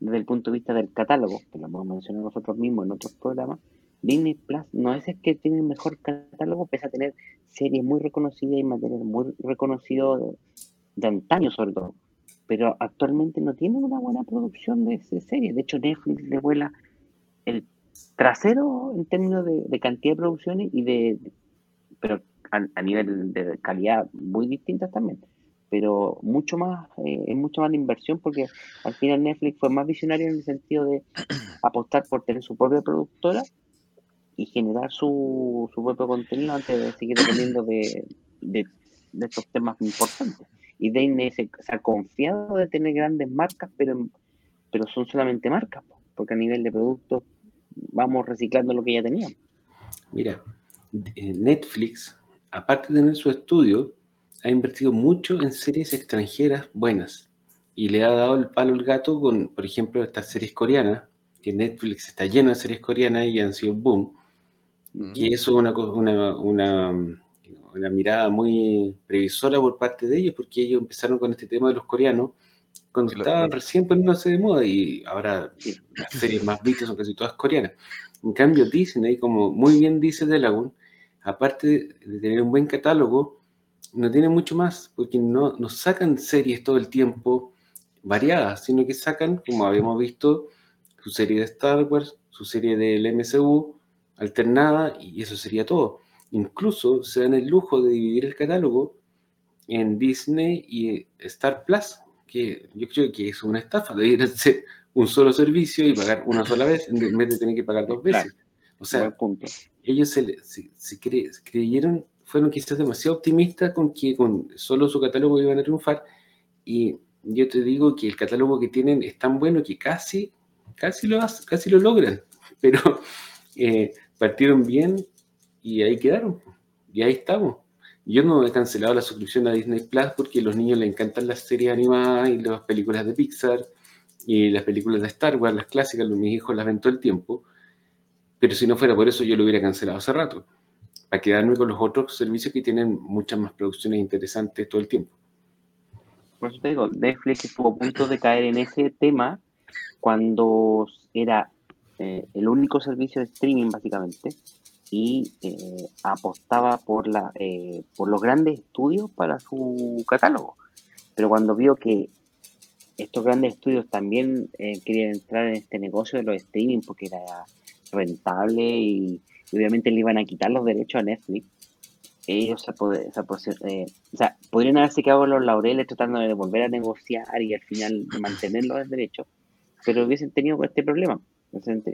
desde el punto de vista del catálogo, que lo hemos mencionado nosotros mismos en otros programas, Disney Plus no es el que tiene el mejor catálogo, pese a tener series muy reconocidas y material muy reconocido de, antaño sobre todo. Pero actualmente no tiene una buena producción de, series. De hecho, Netflix le vuela el trasero en términos de, cantidad de producciones y de, pero a, nivel de calidad muy distintas también pero mucho más, eh, es mucho más de inversión porque al final Netflix fue más visionario en el sentido de (clears throat) apostar por tener su propia productora y generar su, su propio contenido antes de seguir dependiendo de, de, estos temas importantes. Y Disney se, ha confiado de tener grandes marcas, pero, pero son solamente marcas, porque a nivel de productos vamos reciclando lo que ya teníamos. Mira, Netflix, aparte de tener su estudio, ha invertido mucho en series extranjeras buenas y le ha dado el palo al gato con, por ejemplo, estas series coreanas, que Netflix está lleno de series coreanas y han sido boom. Y eso es una, una, una, una, mirada muy previsora por parte de ellos, porque ellos empezaron con este tema de los coreanos cuando estaban recién poniéndose de moda y ahora las series más vistas son casi todas coreanas. En cambio, Disney, como muy bien dice Delagun, aparte de tener un buen catálogo, no tiene mucho más, porque no, no sacan series todo el tiempo variadas, sino que sacan, como habíamos visto, su serie de Star Wars, su serie del MCU, alternada, y eso sería todo. Incluso se dan el lujo de dividir el catálogo en Disney y Star Plus, que yo creo que es una estafa, debería ser un solo servicio y pagar una sola vez en vez de tener que pagar dos veces. O sea, ellos se, se creyeron fueron quizás demasiado optimistas con que con solo su catálogo iban a triunfar. Y yo te digo que el catálogo que tienen es tan bueno que casi, casi lo, casi lo logran. (laughs) Pero eh, partieron bien y ahí quedaron. Y ahí estamos. Yo no he cancelado la suscripción a Disney Plus porque a los niños les encantan las series animadas y las películas de Pixar y las películas de Star Wars, las clásicas, mis hijos las ven todo el tiempo. Pero si no fuera por eso, yo lo hubiera cancelado hace rato, para quedarme con los otros servicios que tienen muchas más producciones interesantes todo el tiempo. Por eso te digo, Netflix estuvo a punto de caer en ese tema cuando era eh, el único servicio de streaming, básicamente, y eh, apostaba por, la, eh, por los grandes estudios para su catálogo. Pero cuando vio que estos grandes estudios también querían entrar en este negocio de los streaming porque era rentable y, obviamente le iban a quitar los derechos a Netflix, ellos se, eh, o sea, podrían haberse quedado los laureles tratando de volver a negociar y al final mantener los derechos, pero hubiesen tenido este problema.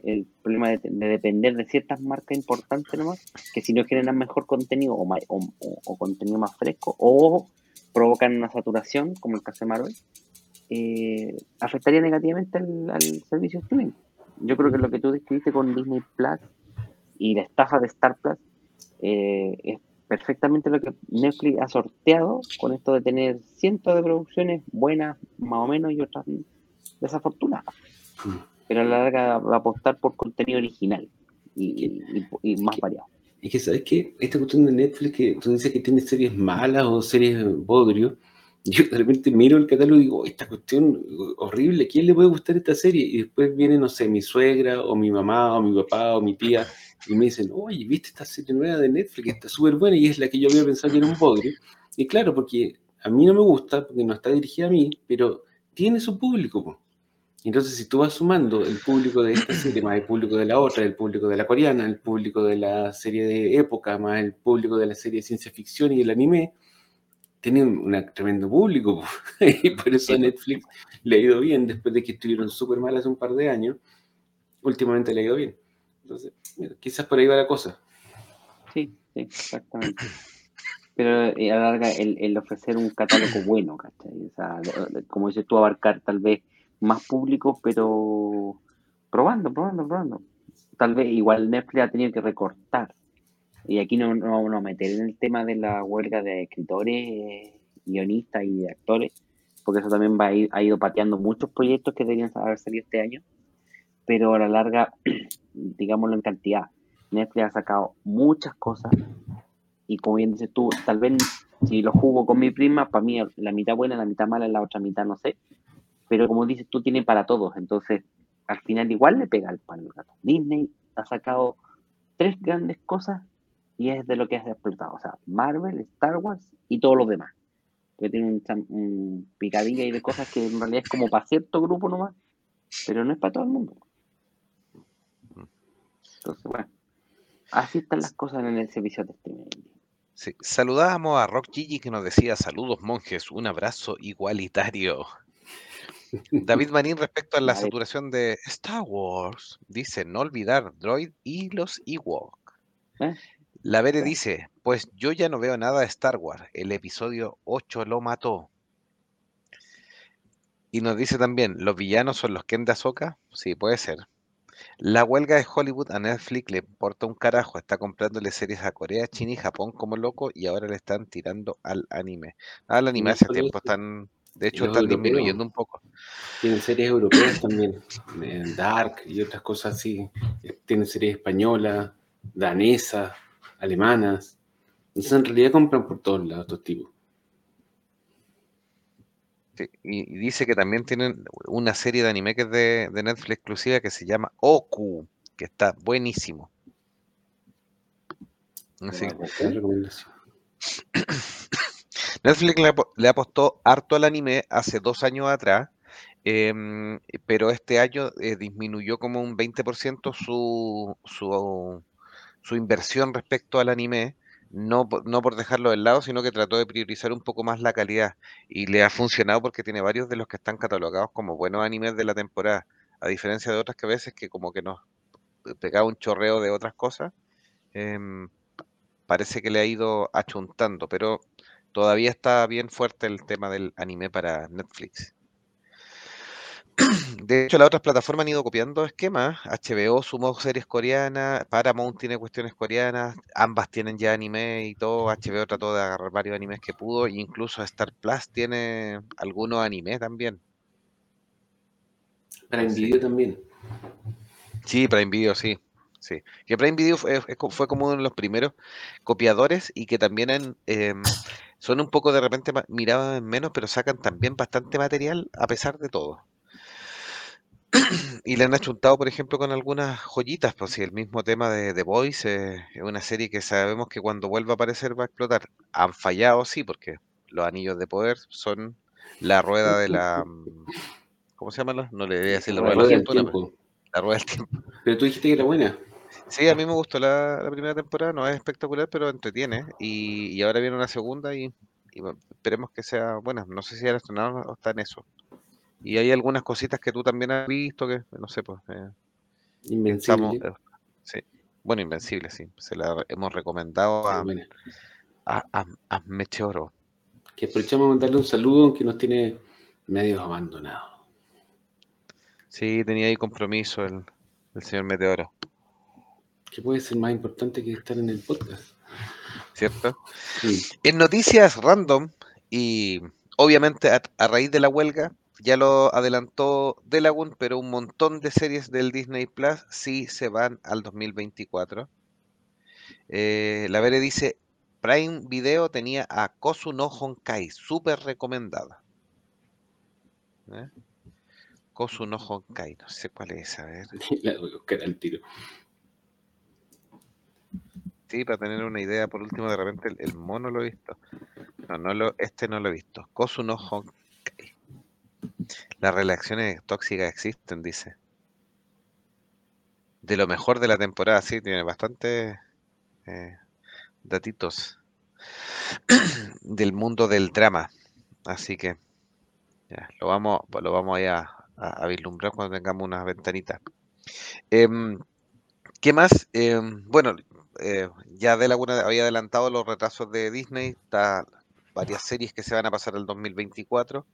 El problema de, depender de ciertas marcas importantes nomás, que si no generan mejor contenido o, o, contenido más fresco, o provocan una saturación, como el caso de Marvel, eh, afectaría negativamente al servicio streaming. Yo creo que lo que tú describiste con Disney Plus y la estafa de Star Plus eh, es perfectamente lo que Netflix ha sorteado con esto de tener cientos de producciones buenas, más o menos, y otras desafortunadas. Mm. Pero a la larga va a apostar por contenido original y, más variado. Es que, ¿sabes qué? Esta cuestión de Netflix que tú dices que tiene series malas o series bodrio, (laughs) yo de repente miro el catálogo y digo, esta cuestión horrible, ¿quién le puede gustar esta serie? Y después viene, no sé, mi suegra o mi mamá o mi papá o mi tía y me dicen, oye, ¿viste esta serie nueva de Netflix? Está súper buena y es la que yo había pensado que era un bodrio. Y claro, porque a mí no me gusta, porque no está dirigida a mí, pero tiene su público. Entonces, si tú vas sumando el público de esta serie, más el público de la otra, el público de la coreana, el público de la serie de época, más el público de la serie de ciencia ficción y el anime, tiene un tremendo público. (laughs) y por eso a Netflix le ha ido bien, después de que estuvieron súper mal hace un par de años, últimamente le ha ido bien. Entonces, quizás por ahí va la cosa. Sí, sí, exactamente. Pero eh, a la larga, el, ofrecer un catálogo bueno, ¿cachai? O sea, como dices tú, abarcar tal vez más público, pero probando, probando, probando. Tal vez igual Netflix ha tenido que recortar. Y aquí no, no a meter en el tema de la huelga de escritores, guionistas y actores, porque eso también va ha ido pateando muchos proyectos que deberían haber salido este año. Pero a la larga, (clears throat) digámoslo en cantidad, Netflix ha sacado muchas cosas. Y como bien dices tú, tal vez si lo jugo con mi prima, para mí la mitad buena, la mitad mala, la otra mitad no sé, pero como dices tú, tiene para todos, entonces al final igual le pega al gato. Disney ha sacado tres grandes cosas y es de lo que has explotado, o sea, Marvel, Star Wars y todos los demás. Que tiene un, un picadilla y de cosas que en realidad es como para cierto grupo nomás, pero no es para todo el mundo. Entonces, bueno, así están las cosas en el servicio de streaming. Sí. Saludábamos a Rock Gigi que nos decía saludos monjes, un abrazo igualitario. (laughs) David Marín respecto a la saturación de Star Wars dice no olvidar Droid y los Ewok. ¿Eh? La Vere dice, pues yo ya no veo nada de Star Wars, el episodio 8 lo mató. Y nos dice también, ¿los villanos son los Ken de Ahsoka? Sí, puede ser. La huelga de Hollywood a Netflix le importa un carajo, está comprándole series a Corea, China y Japón como loco y ahora le están tirando al anime. Al anime hace tiempo están, de hecho están disminuyendo un poco. Tienen series europeas también, Dark y otras cosas así. Tienen series españolas, danesas, alemanas. Entonces en realidad compran por todos lados estos tipos y, dice que también tienen una serie de anime que es de, Netflix exclusiva que se llama Oku, que está buenísimo. (coughs) Netflix le, apostó harto al anime hace dos años atrás, em, pero este año eh, disminuyó como un 20% su, su, su inversión respecto al anime no, no por dejarlo de lado, sino que trató de priorizar un poco más la calidad y le ha funcionado porque tiene varios de los que están catalogados como buenos animes de la temporada, a diferencia de otras que a veces que como que nos pegaba un chorreo de otras cosas, em, parece que le ha ido achuntando, pero todavía está bien fuerte el tema del anime para Netflix. (clears throat) De hecho, las otras plataformas han ido copiando esquemas. HBO sumó series coreanas, Paramount tiene cuestiones coreanas, ambas tienen ya anime y todo. HBO trató de agarrar varios animes que pudo, incluso Star Plus tiene algunos animes también. Prime Video también. Sí, Prime Video, sí. Sí. Que Prime Video fue, fue como uno de los primeros copiadores y que también han, em, son un poco de repente en menos, pero sacan también bastante material a pesar de todo. (clears throat) Y le han achuntado, por ejemplo, con algunas joyitas, pues si el mismo tema de The Voice eh, es una serie que sabemos que cuando vuelva a aparecer va a explotar. Han fallado, sí, porque los anillos de poder son la rueda de la... mm, ¿Cómo se llama? la- No le voy a decir la Rueda rueda de la del fortuna, tiempo. la rueda del tiempo. Pero tú dijiste que era buena. Sí, a mí me gustó la, la primera temporada, no es espectacular, pero entretiene. Y, y ahora viene una segunda y, y bueno, esperemos que sea buena. No sé si ya la estrenaron o está en eso. Y hay algunas cositas que tú también has visto que, no sé, pues... eh, Invencible. Estamos, eh, sí. Bueno, Invencible, sí. Se la hemos recomendado a, buena. a, a- a Meteoro. Que aprovechamos de mandarle un saludo aunque nos tiene medio abandonado. Sí, tenía ahí compromiso el, el señor Meteoro, ¿Qué puede ser más importante que estar en el podcast? ¿cierto? Sí. En noticias random, y obviamente a, a raíz de la huelga, ya lo adelantó Delagun, pero un montón de series del Disney Plus sí se van al 2024. Eh, la Vere dice, Prime Video tenía a Kosu no Honkai, súper recomendada. ¿Eh? Kosu no Honkai, no sé cuál es, a ver. (laughs) La voy a buscar al tiro. Sí, para tener una idea, por último, de repente el, el mono lo he visto. No, no lo, este no lo he visto. Kosu no Honkai. Las relaciones tóxicas existen, dice. De lo mejor de la temporada, sí, tiene bastantes eh, datitos (clears throat) del mundo del drama. Así que ya, lo vamos, lo vamos ahí a, vislumbrar cuando tengamos unas ventanitas. Em, ¿Qué más? Em, bueno, eh, ya de Laguna había adelantado los retrasos de Disney, está varias series que se van a pasar al 2024.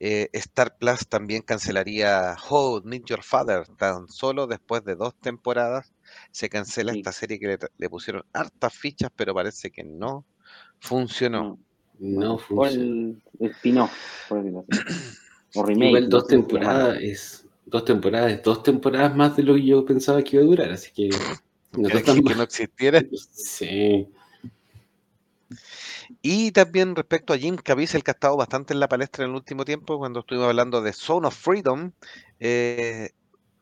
Eh, Star Plus también cancelaría How I Met Your Father, tan solo después de dos temporadas se cancela Sí. esta serie que le, pusieron hartas fichas, pero parece que no funcionó. No. No el, spin-off. (clears throat) O remake. Igual dos temporadas es dos temporadas, es dos temporadas más de lo que yo pensaba que iba a durar, así que no Que, no existiera. (laughs) Sí. Y también respecto a Jim Caviezel, que ha estado bastante en la palestra en el último tiempo, cuando estuvimos hablando de Zone of Freedom, eh,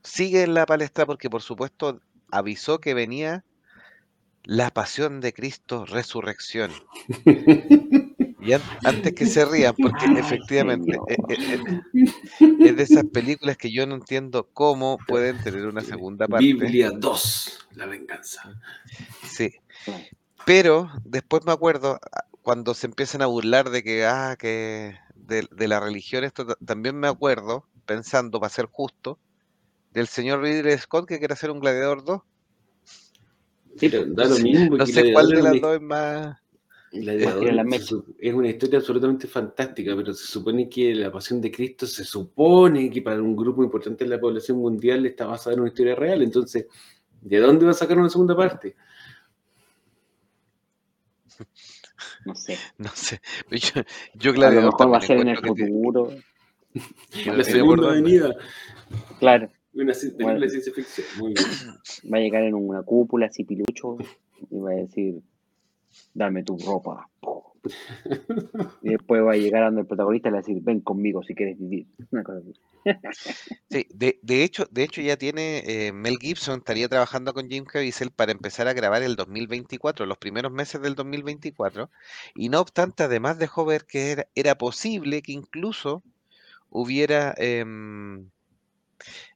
sigue en la palestra porque, por supuesto, avisó que venía la pasión de Cristo, resurrección. Y an- antes que se rían, porque (laughs) efectivamente eh, eh, es de esas películas que yo no entiendo cómo pueden tener una segunda parte. Biblia 2, la venganza. Sí. Pero después me acuerdo cuando se empiezan a burlar de que, ah, que de, de la religión, esto ta- también me acuerdo, pensando, para ser justo, del señor Ridley Scott que quiere hacer un Gladiador 2. Sí, Pero da lo mismo No sé cuál de las dos es más. Gladiador es una historia absolutamente fantástica, pero se supone que la pasión de Cristo se supone que para un grupo importante de la población mundial está basada en una historia real. Entonces, ¿de dónde va a sacar una segunda parte? (laughs) No sé. (laughs) No sé. (laughs) Yo, yo A lo Gladiador mejor va a ser en el futuro. (laughs) que La segunda avenida, Claro, una Bueno. de ciencia ficción. Muy bien. (clears throat) va a llegar en una cúpula así pilucho y va a decir, dame tu ropa. Y después va a llegar el protagonista y le va a decir, ven conmigo si quieres vivir. (laughs) Sí, de, de hecho, de hecho ya tiene eh, Mel Gibson, estaría trabajando con Jim Caviezel para empezar a grabar el 2024, los primeros meses del 2024, y no obstante, además dejó ver que era, era posible que incluso hubiera em,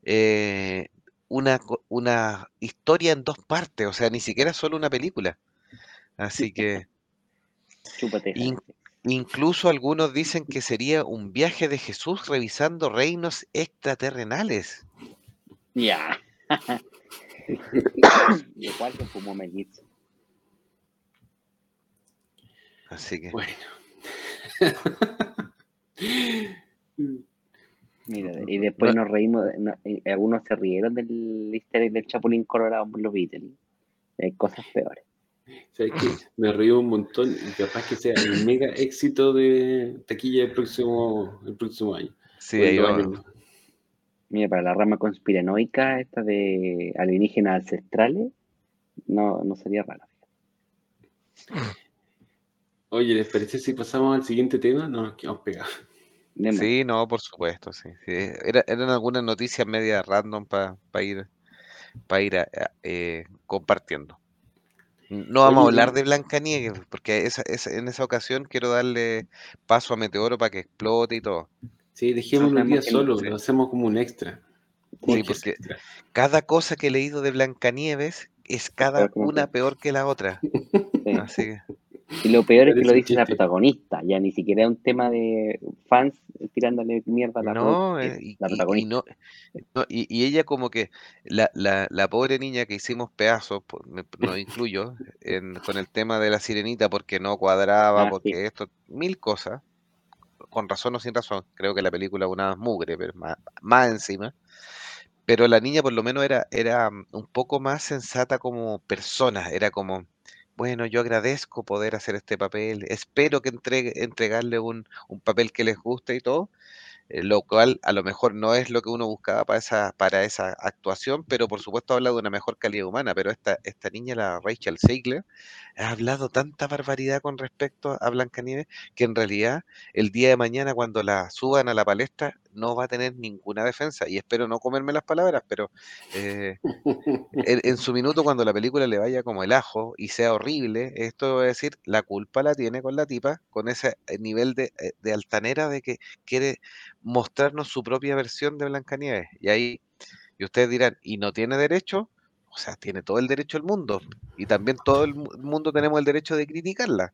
eh, una, una historia en dos partes, o sea, ni siquiera solo una película. Así que Chúpate. In- incluso algunos dicen que sería un viaje de Jesús revisando reinos extraterrenales. Ya. ¿De cuál se fumó Mel Gibson? Así que... Bueno. Mira, y después No- nos reímos, no- algunos se rieron del easter egg del Chapulín Colorado por los Beatles. Hay cosas peores. ¿Sabes qué? Me río un montón y capaz que sea el mega éxito de taquilla el próximo, el próximo año. Sí, ahí dos va. años más. Mira, para la rama conspiranoica, esta de alienígenas ancestrales, no, no sería raro. Oye, ¿les parece si pasamos al siguiente tema? No nos quedamos pegados. Sí, no, por supuesto, sí. sí. Era- eran algunas noticias media random para ir, pa ir a- a- eh, compartiendo. No vamos a hablar de Blancanieves, porque esa, esa- en esa ocasión quiero darle paso a Meteoro para que explote y todo. Sí, dejémoslo un día solo, lo hacemos como un extra. Sí, porque extra. cada cosa que he leído de Blancanieves es cada una peor que la otra. (laughs) Sí. Así que, Y lo peor es que lo dice la protagonista, ya ni siquiera es un tema de fans tirándole mierda a la, no, pro- eh, y, la y- protagonista. no, no, y, y ella como que la, la, la pobre niña que hicimos pedazos, me- no incluyo, en- con el tema de la sirenita porque no cuadraba, Ah, sí. porque esto, mil cosas, con razón o sin razón, creo que la película es una mugre, pero más, más encima. Pero la niña por lo menos era, era mm, un poco más sensata como persona, era como, bueno, yo agradezco poder hacer este papel, espero que entregue, entregarle un, un papel que les guste y todo, eh, lo cual a lo mejor no es lo que uno buscaba para esa, para esa actuación, pero por supuesto habla de una mejor calidad humana, pero esta, esta niña, la Rachel Zegler, ha hablado tanta barbaridad con respecto a Blancanieves que en realidad el día de mañana cuando la suban a la palestra no va a tener ninguna defensa y espero no comerme las palabras, pero eh, en, en su minuto cuando la película le vaya como el ajo y sea horrible, esto a decir, la culpa la tiene con la tipa, con ese eh, nivel de, eh, de altanera de que quiere mostrarnos su propia versión de Blancanieves. Y ahí, y ustedes dirán, ¿y no tiene derecho? O sea, tiene todo el derecho del mundo. Y también todo el mu- mundo tenemos el derecho de criticarla.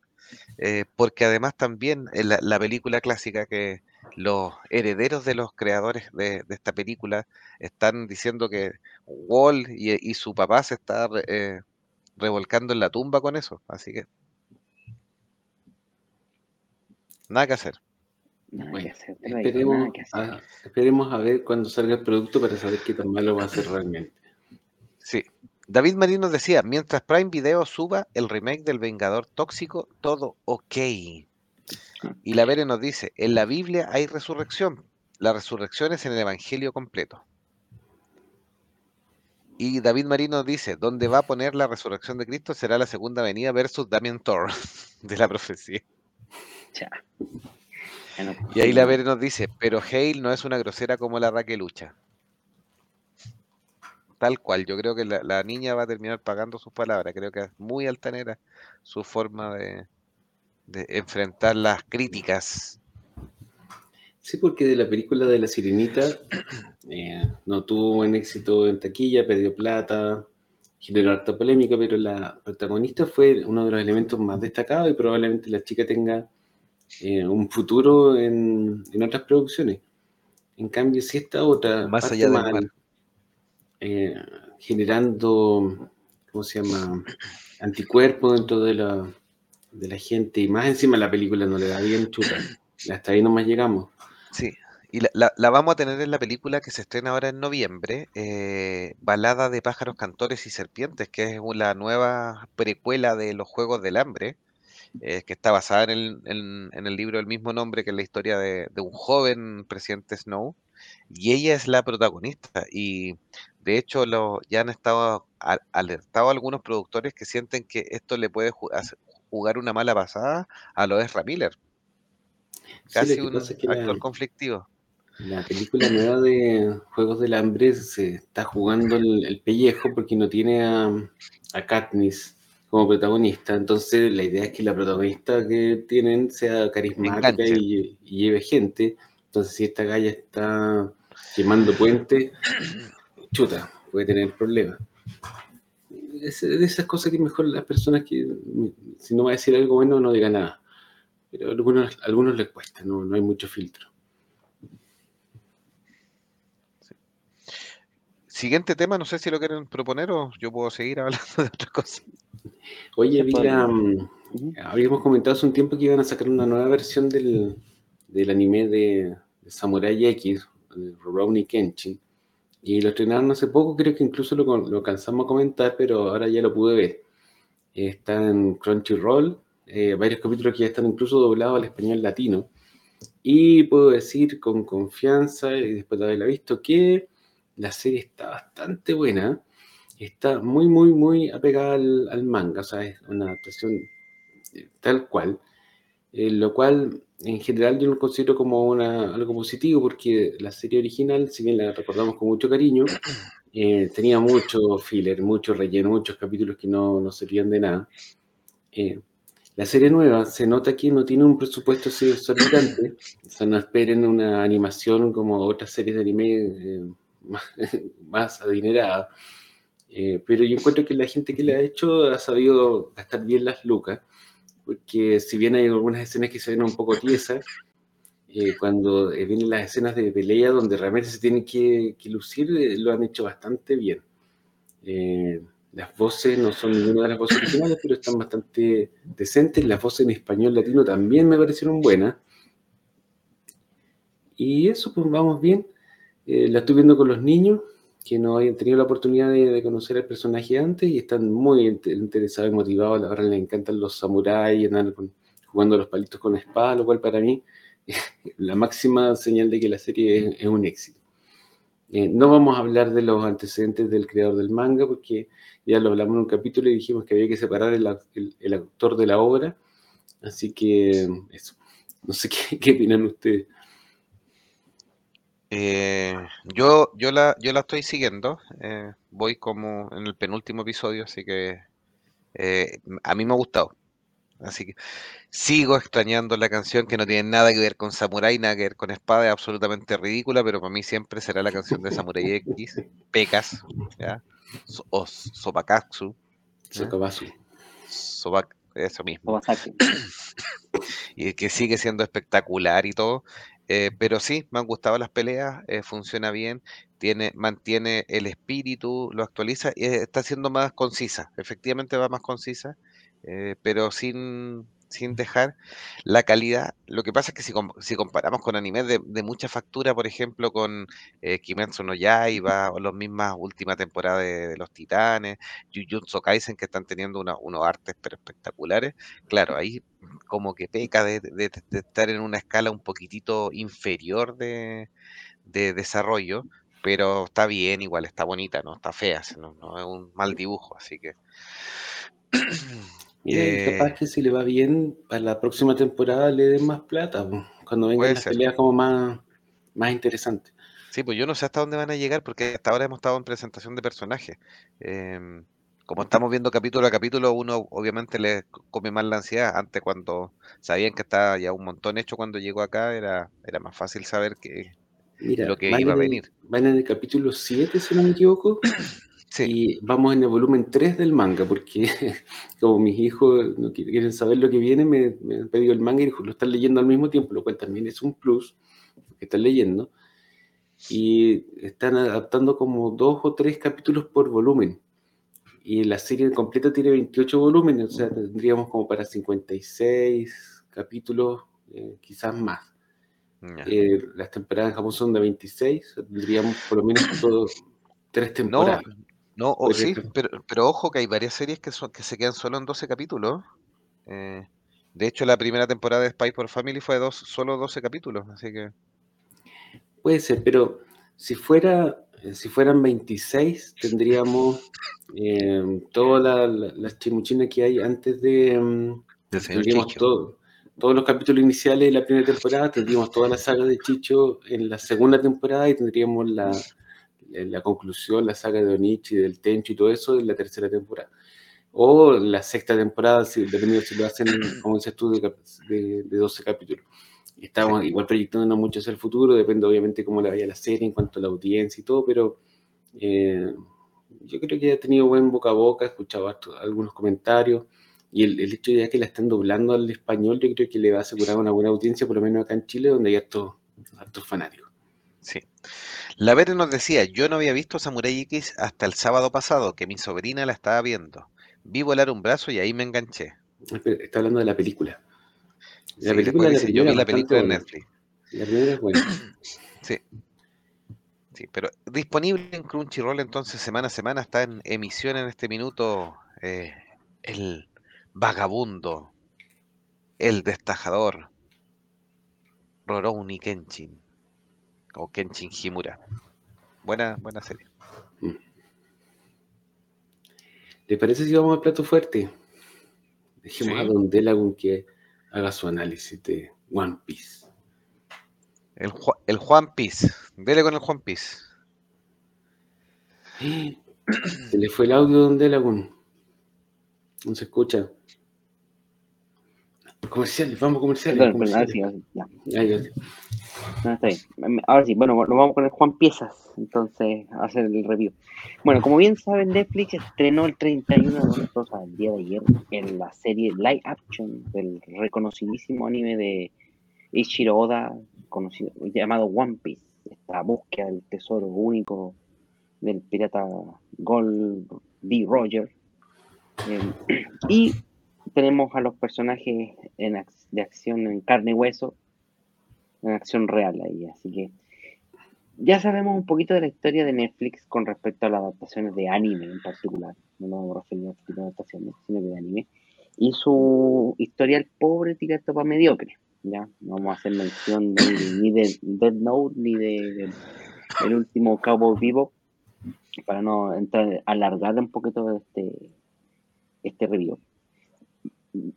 eh, porque además también en la, la película clásica que los herederos de los creadores de, de esta película están diciendo que Wall y, y su papá se está re- eh, revolcando en la tumba con eso. Así que nada que hacer. Nada Bueno, que hacer, Esperemos nada que hacer. a, esperemos a ver cuando salga el producto para saber qué tan malo va a ser realmente. Sí. David Marino decía, mientras Prime Video suba el remake del Vengador Tóxico, todo ok. Y la Vere nos dice, en la Biblia hay resurrección. La resurrección es en el Evangelio completo. Y David Marino dice, donde va a poner la resurrección de Cristo será la segunda venida versus Damien Thor (laughs) de la profecía. Ya. Bueno, Y ahí la Vere nos dice, pero Hale no es una grosera como la Raquelucha. Tal cual, yo creo que la, la niña va a terminar pagando sus palabras. Creo que es muy altanera su forma de, de enfrentar las críticas. Sí, porque de la película de La Sirenita (clears throat) eh, no tuvo buen éxito en taquilla, perdió plata, generó harta polémica, pero la protagonista fue uno de los elementos más destacados y probablemente la chica tenga eh, un futuro en, en otras producciones. En cambio, si esta otra Más allá del mal, mar. Eh, generando, ¿cómo se llama? Anticuerpos dentro de la, de la gente y más encima la película no le da bien chuta. Hasta ahí nomás llegamos. Sí, y la, la- la vamos a tener en la película que se estrena ahora en noviembre, eh, Balada de pájaros, cantores y serpientes, que es la nueva precuela de los Juegos del Hambre, eh, que está basada en el, en- en el libro del mismo nombre, que es la historia de, de un joven presidente Snow, y ella es la protagonista. Y de hecho lo, ya han estado a- alertados algunos productores que sienten que esto le puede ju- jugar una mala pasada a lo Ezra Miller, Sí, casi que un actor la, conflictivo. la película nueva de Juegos del Hambre se está jugando el, el pellejo porque no tiene a, a Katniss como protagonista. Entonces la idea es que la protagonista que tienen sea carismática y lleve gente. Entonces si esta galla está quemando puentes, chuta, puede tener problemas. Es de esas cosas que mejor las personas que, si no va a decir algo bueno, no diga nada. Pero a algunos, a algunos les cuesta, no, no hay mucho filtro. Siguiente tema, no sé si lo quieren proponer o yo puedo seguir hablando (laughs) de otra cosa. Oye, vi la, Ujú. habíamos comentado hace un tiempo que iban a sacar una nueva versión del, del anime de Samurai X, Ronnie Kenshin. Y lo estrenaron hace poco, creo que incluso lo, lo cansamos a comentar, pero ahora ya lo pude ver. Está en Crunchyroll, eh, varios capítulos que ya están incluso doblados al español latino. Y puedo decir con confianza, y después de haberla visto, que la serie está bastante buena. Está muy, muy, muy apegada al, manga. O sea, es una adaptación eh, tal cual. Eh, lo cual, en general, yo lo considero como una, algo positivo, porque la serie original, si bien la recordamos con mucho cariño, (clears throat) eh, tenía mucho filler, mucho relleno, muchos capítulos que no, no servían de nada. La serie nueva se nota que no tiene un presupuesto así exorbitante, o sea, no esperen una animación como otras series de anime eh, (laughs) más, adinerada, eh, pero yo encuentro que la gente que la ha hecho ha sabido gastar bien las lucas, porque si bien hay algunas escenas que se ven un poco tiesas, eh, cuando vienen las escenas de pelea donde realmente se tienen que, lucir, lo han hecho bastante bien. Las voces no son ninguna de las voces originales, pero están bastante decentes. Las voces en español latino también me parecieron buenas. Y eso, pues vamos bien. Eh, la estoy viendo con los niños, que no habían tenido la oportunidad de, conocer al personaje antes y están muy interesados y motivados. Verdad les encantan los samuráis, andan jugando los palitos con espada, lo cual para mí (laughs) es la máxima señal de que la serie es, un éxito. Eh, no vamos a hablar de los antecedentes del creador del manga, porque ya lo hablamos en un capítulo y dijimos que había que separar el, el, autor de la obra. Así que eso. No sé (laughs) qué, qué opinan ustedes. Eh, yo, yo, la, yo la estoy siguiendo. Eh, voy como en el penúltimo episodio, así que eh, a mí me ha gustado. Así que sigo extrañando la canción que no tiene nada que ver con Samurai, nada que ver con espada, es absolutamente ridícula, pero para mí siempre será la canción de Samurai X, Pecas, ¿ya? o Sobakatsu. Sokabasu. Sobak, eso mismo. (coughs) y que sigue siendo espectacular y todo. Eh, pero sí, me han gustado las peleas, eh, funciona bien, tiene, mantiene el espíritu, lo actualiza y está siendo más concisa. Efectivamente va más concisa, eh, pero sin, sin dejar la calidad. Lo que pasa es que si, si comparamos con animes de, mucha factura, por ejemplo, con eh, Kimetsu no Yaiba o las mismas últimas temporadas de, Los Titanes, Jujutsu Kaisen, que están teniendo unos artes pero espectaculares, claro, ahí como que peca de, estar en una escala un poquitito inferior de, desarrollo, pero está bien, igual está bonita, no está fea, no es un mal dibujo, así que... (clears throat) Mira, eh, capaz que si le va bien, para la próxima temporada le den más plata, cuando vengan las peleas como más, más interesantes. Sí, pues yo no sé hasta dónde van a llegar, porque hasta ahora hemos estado en presentación de personajes. Em, como estamos viendo capítulo a capítulo, uno obviamente le come más la ansiedad. Antes, cuando sabían que estaba ya un montón hecho cuando llegó acá, era, era más fácil saber que, lo que iba a venir. van en el capítulo 7, si no me equivoco. (coughs) Y vamos en el volumen 3 del manga, porque (laughs) como mis hijos no quieren saber lo que viene, me, han pedido el manga y lo están leyendo al mismo tiempo, lo cual también es un plus, que están leyendo. Y están adaptando como dos o tres capítulos por volumen. Y la serie completa tiene 28 volúmenes, o sea, tendríamos como para 56 capítulos, eh, quizás más. Eh, las temporadas en Japón son de 26, tendríamos por lo menos tres temporadas. No, o sí, pero, pero ojo que hay varias series que, son, que se quedan solo en 12 capítulos. Eh, de hecho, la primera temporada de Spy por Family fue de dos, solo 12 capítulos, así que... Puede ser, pero si fuera si fueran 26, tendríamos eh, todas las chimuchinas que hay antes de... Um, tendríamos todo, todos los capítulos iniciales de la primera temporada, tendríamos toda la saga de Chicho en la segunda temporada y tendríamos la, la conclusión, la saga de Onichi, del Tencho y todo eso en la tercera temporada. O la sexta temporada, si, dependiendo si lo hacen, (clears throat) como dices tú, de, de, 12 capítulos. Estamos igual proyectando mucho hacia el futuro, depende obviamente cómo la vaya la serie en cuanto a la audiencia y todo, pero eh, yo creo que ha tenido buen boca a boca, he escuchado algunos comentarios y el, hecho de que la están doblando al español, yo creo que le va a asegurar una buena audiencia, por lo menos acá en Chile, donde hay hartos, hartos fanáticos. Sí. La Vere nos decía, yo no había visto Samurai X hasta el sábado pasado, que mi sobrina la estaba viendo. Vi volar un brazo y ahí me enganché. Está hablando de la película. La película yo vi la película en Netflix. La primera es buena. (clears throat) sí. Sí, pero disponible en Crunchyroll entonces semana a semana está en emisión en este minuto eh, el vagabundo, el destajador, Rorouni Kenshin o Kenshin Himura. Buena, buena serie. ¿Le parece si vamos al plato fuerte? Dejemos a Don Delagun que haga su análisis de One Piece. El, el Juan Piece. Dele con el Juan Piece. (gasps) Se le fue el audio Don Delagun. No se escucha. Comerciales, vamos a comerciales. comerciales. ya. No, está bien. Ahora sí, bueno, nos vamos con el Juan Piezas, entonces, a hacer el review. Bueno, como bien saben, Netflix estrenó el 31 de agosto, el día de ayer, en la serie Live Action del reconocidísimo anime de Ichiro Oda, conocido, llamado One Piece, esta búsqueda del tesoro único del pirata Gold B. Roger. Eh, (clears throat) y tenemos a los personajes de acción en carne y hueso, en acción real ahí. Así que ya sabemos un poquito de la historia de Netflix con respecto a las adaptaciones de anime en particular. No nos vamos a referir a este de adaptaciones, sino que de anime. Y su historial pobre tirado para mediocre. ¿ya? No vamos a hacer mención ni de Dead Note ni de, el último Cowboy Vivo para no entrar, alargar un poquito este, este review.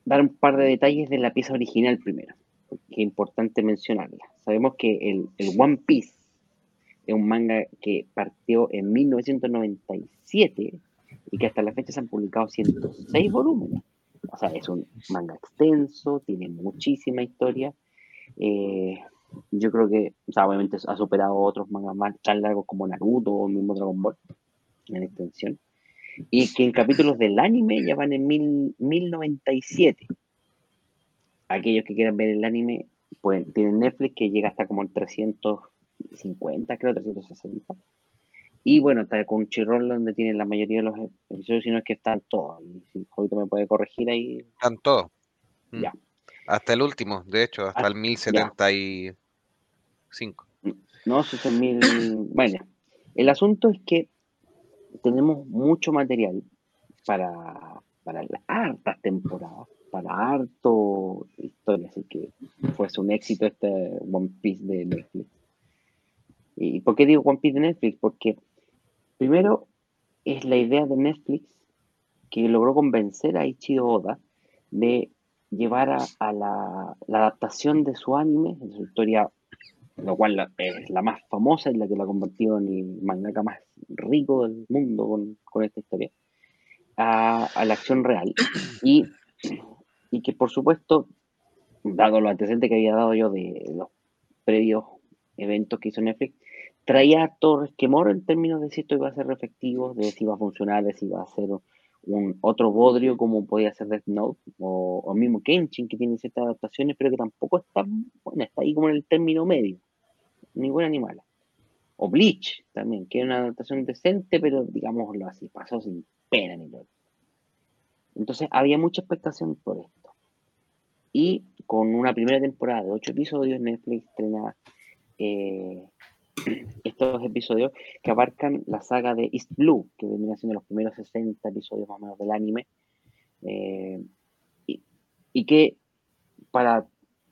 Dar un par de detalles de la pieza original primero que es importante mencionarla. Sabemos que el, One Piece es un manga que partió en 1997 y que hasta la fecha se han publicado 106 volúmenes. O sea, es un manga extenso, tiene muchísima historia. Eh, yo creo que, o sea, obviamente ha superado otros mangas más tan largos como Naruto o mismo Dragon Ball en extensión. Y que en capítulos del anime ya van en mil, 1097 aquellos que quieran ver el anime, pues tienen Netflix que llega hasta como el 350, creo, 360. Y bueno, está con Chirrol donde tienen la mayoría de los episodios, sino es que están todos. Si Jovito me puede corregir ahí. Están todos. Mm. Ya. Hasta el último, de hecho, hasta el 1075. No, son mil. bueno, el asunto es que tenemos mucho material para, para las hartas temporadas para harto historia, así que fue un éxito este One Piece de Netflix. ¿Y por qué digo One Piece de Netflix? Porque primero es la idea de Netflix que logró convencer a Ichiro Oda de llevar a, la, adaptación de su anime, de su historia, lo cual es la más famosa y la que la ha convertido en el mangaka más rico del mundo con, esta historia, a, a, la acción real. Y y que por supuesto, dado lo antecedentes que había dado yo de los previos eventos que hizo Netflix, traía todo resquemor en términos de si esto iba a ser efectivo, de si iba a funcionar, de si iba a ser un otro bodrio como podía ser Death Note o, o mismo Kenshin que tiene ciertas adaptaciones pero que tampoco está bueno, está ahí como en el término medio ni buena ni mala o Bleach también que es una adaptación decente pero digámoslo así pasó sin pena ni todo entonces había mucha expectación por esto. Y con una primera temporada de ocho episodios, Netflix estrena eh, (clears throat) estos episodios que abarcan la saga de East Blue, que venía siendo los primeros 60 episodios más o menos del anime. Eh, y, que para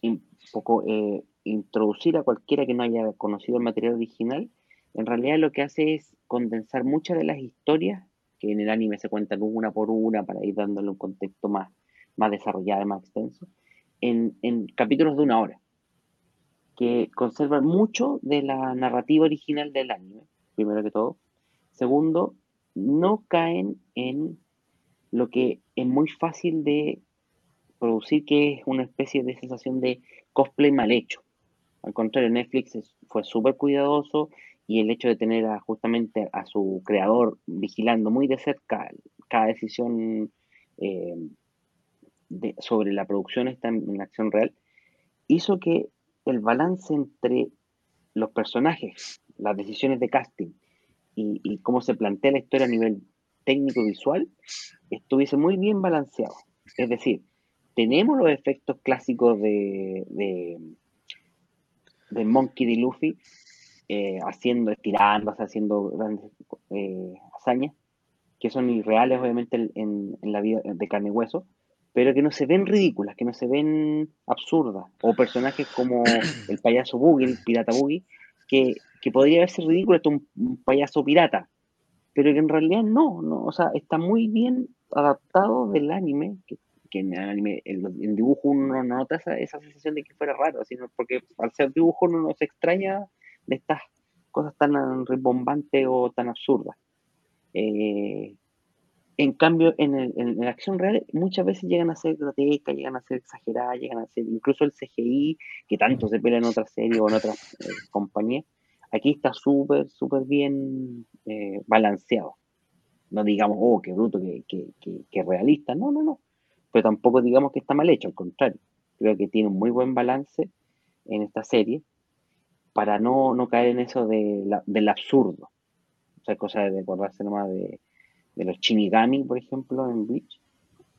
un poco eh, introducir a cualquiera que no haya conocido el material original, en realidad lo que hace es condensar muchas de las historias que en el anime se cuentan una por una para ir dándole un contexto más, más desarrollado y más extenso en, capítulos de una hora, que conservan mucho de la narrativa original del anime, primero que todo. Segundo, no caen en lo que es muy fácil de producir, que es una especie de sensación de cosplay mal hecho. Al contrario, Netflix fue súper cuidadoso y el hecho de tener justamente a su creador vigilando muy de cerca cada decisión eh, sobre la producción está en, acción real, hizo que el balance entre los personajes, las decisiones de casting y, cómo se plantea la historia a nivel técnico visual estuviese muy bien balanceado. Es decir, tenemos los efectos clásicos de, Monkey D. Luffy, eh, haciendo, estirándose, haciendo grandes eh, hazañas, que son irreales obviamente en, en, la vida de carne y hueso, pero que no se ven ridículas, que no se ven absurdas, o personajes como (coughs) el payaso Boogie, el pirata Boogie, que, que podría verse ridículo, esto un, un payaso pirata, pero que en realidad no, no, o sea, está muy bien adaptado del anime, que, en el anime, en, en dibujo uno no nota esa, esa, sensación de que fuera raro, sino porque al ser dibujo uno no se extraña de estas cosas tan rebombantes o tan absurdas. Eh, en cambio, en, el, en, la acción real muchas veces llegan a ser grotescas, llegan a ser exageradas, llegan a ser incluso el CGI, que tanto se pelea en otras series o en otras eh, compañías, aquí está súper, súper bien eh, balanceado. No digamos, oh, qué bruto, qué, qué, qué, qué, realista, no, no, no. Pero tampoco digamos que está mal hecho, al contrario. Creo que tiene un muy buen balance en esta serie para no, no caer en eso de la, del absurdo. O sea, cosa de acordarse nomás de de los Shinigami, por ejemplo, en Bleach,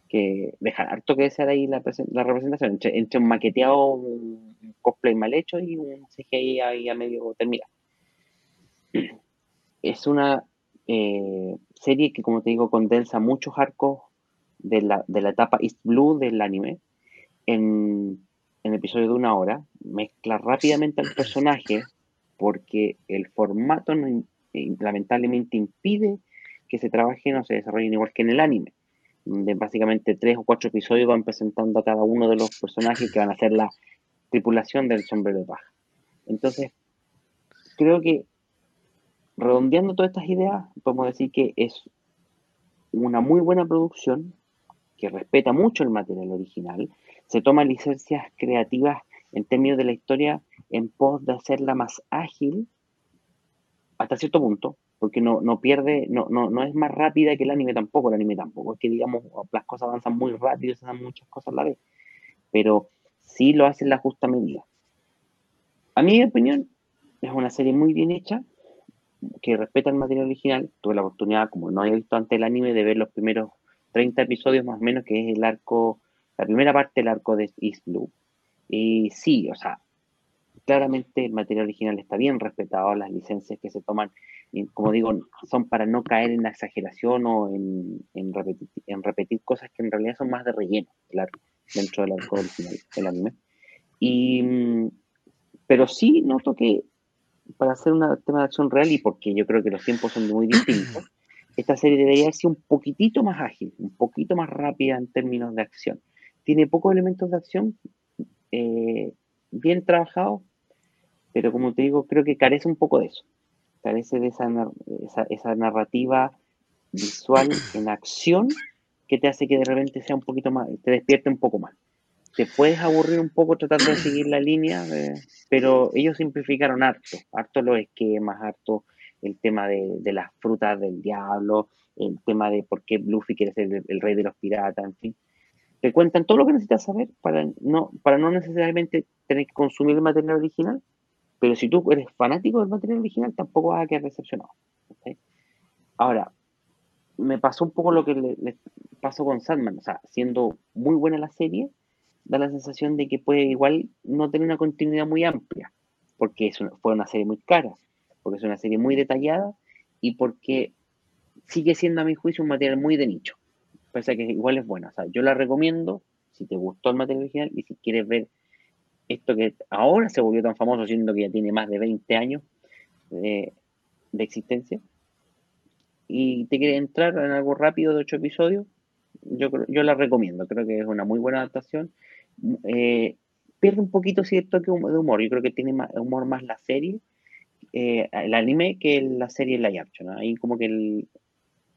que dejan harto que desear ahí la, la representación, entre, entre, un maqueteado, un cosplay mal hecho y un CGI ahí a medio terminar. Es una eh, serie que, como te digo, condensa muchos arcos de la, de la etapa East Blue del anime en, en episodios de una hora, mezcla rápidamente al personaje porque el formato no, lamentablemente impide que se trabajen o se desarrollen igual que en el anime, donde básicamente tres o cuatro episodios van presentando a cada uno de los personajes que van a hacer la tripulación del sombrero de paja. Entonces, creo que redondeando todas estas ideas, podemos decir que es una muy buena producción que respeta mucho el material original, se toma licencias creativas en términos de la historia en pos de hacerla más ágil hasta cierto punto, porque no, no pierde, no, no, no es más rápida que el anime tampoco, el anime tampoco, es que digamos, las cosas avanzan muy rápido, se dan muchas cosas a la vez, pero sí lo hace en la justa medida. A mi opinión, es una serie muy bien hecha, que respeta el material original, tuve la oportunidad, como no había visto antes el anime, de ver los primeros 30 episodios más o menos, que es el arco, la primera parte del arco de East Blue. Y sí, o sea, claramente el material original está bien respetado, las licencias que se toman como digo, son para no caer en la exageración o en, en, repetir, cosas que en realidad son más de relleno dentro del arco original del anime. Y, pero sí noto que para hacer un tema de acción real y porque yo creo que los tiempos son muy distintos, esta serie debería ser un poquitito más ágil, un poquito más rápida en términos de acción. Tiene pocos elementos de acción, eh, bien trabajados, pero como te digo, creo que carece un poco de eso carece de esa, esa, esa, narrativa visual (coughs) en acción que te hace que de repente sea un poquito más, te despierte un poco más. Te puedes aburrir un poco tratando de seguir la línea, eh, pero ellos simplificaron harto, harto los esquemas, harto el tema de, de, las frutas del diablo, el tema de por qué Luffy quiere ser el, rey de los piratas, en fin. Te cuentan todo lo que necesitas saber para no, para no necesariamente tener que consumir el material original, pero si tú eres fanático del material original, tampoco vas a quedar decepcionado. Ahora, me pasó un poco lo que le, pasó con Sandman. O sea, siendo muy buena la serie, da la sensación de que puede igual no tener una continuidad muy amplia, porque es una, fue una serie muy cara, porque es una serie muy detallada y porque sigue siendo a mi juicio un material muy de nicho. Pese a que igual es buena. O sea, yo la recomiendo si te gustó el material original y si quieres ver esto que ahora se volvió tan famoso, siendo que ya tiene más de 20 años de, existencia, y te quiere entrar en algo rápido de 8 episodios, yo, yo la recomiendo, creo que es una muy buena adaptación. Eh, pierde un poquito cierto que de humor, yo creo que tiene humor más la serie, eh, el anime, que la serie live action, ahí como que el,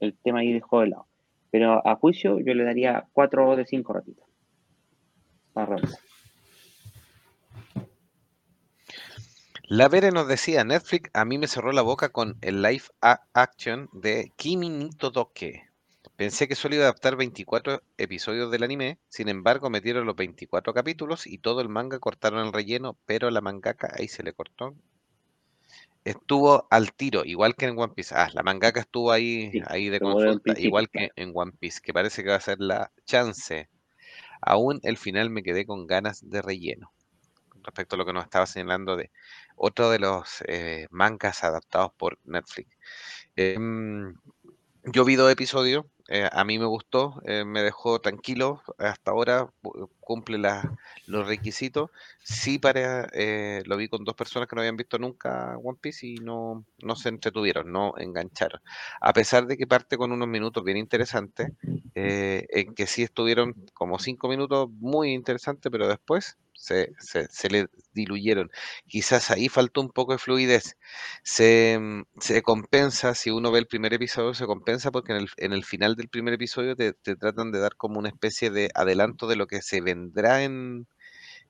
el tema ahí dejó de lado. Pero a juicio yo le daría 4 de 5 ratitas. Para La Vere nos decía, Netflix a mí me cerró la boca con el live action de Kimi ni Todoke. Pensé que solo iba a adaptar 24 episodios del anime, sin embargo metieron los 24 capítulos y todo el manga cortaron el relleno, pero la mangaka ahí se le cortó. Estuvo al tiro, igual que en One Piece. Ah, la mangaka estuvo ahí, sí, ahí de consulta, igual que en One Piece, que parece que va a ser la chance. Aún el final me quedé con ganas de relleno respecto a lo que nos estaba señalando de otro de los eh, mangas adaptados por Netflix. Em, yo vi dos episodios, eh, a mí me gustó, eh, me dejó tranquilo, hasta ahora cumple los requisitos. Sí, para, eh, lo vi con dos personas que no habían visto nunca One Piece y no, no se entretuvieron, no engancharon. A pesar de que parte con unos minutos bien interesantes, en que sí estuvieron como cinco minutos muy interesantes, pero después se, se, le diluyeron. Quizás ahí faltó un poco de fluidez. Se, mm, se, compensa, si uno ve el primer episodio, se compensa porque en el, en el final del primer episodio te, te, tratan de dar como una especie de adelanto de lo que se vendrá en,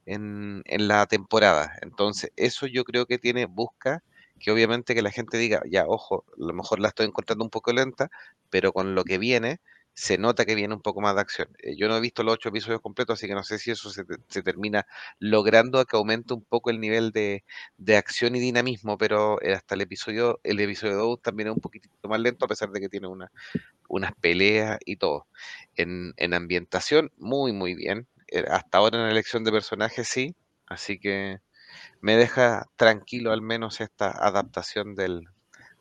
en, en la temporada. Entonces, eso yo creo que tiene, busca que obviamente que la gente diga, ya, ojo, a lo mejor la estoy encontrando un poco lenta, pero con lo que viene se nota que viene un poco más de acción. Eh, yo no he visto los ocho episodios completos, así que no sé si eso se, termina logrando que aumente un poco el nivel de, acción y dinamismo, pero eh, hasta el episodio, el episodio 2 también es un poquitito más lento, a pesar de que tiene una, unas peleas y todo. En, en ambientación, muy, muy bien. Eh, hasta ahora en la elección de personajes, sí. Así que me deja tranquilo al menos esta adaptación del,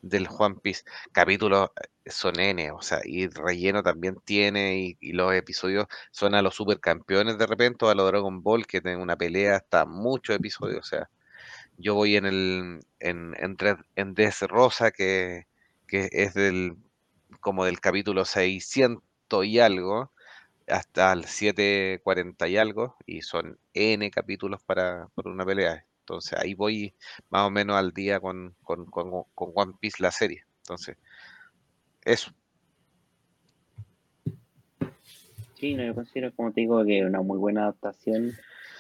del Piece. Capítulos eh, son N, o sea, y relleno también tiene, y, los episodios son a los supercampeones de repente, o a los Dragon Ball, que tienen una pelea hasta muchos episodios, o sea, yo voy en el, en, en, en Des Rosa, que, que es del, como del capítulo 600 y algo, hasta el 740 y algo, y son N capítulos para, para una pelea. Entonces ahí voy más o menos al día con, con, One Piece la serie. Entonces, eso. Sí, no, yo considero, como te digo, que es una muy buena adaptación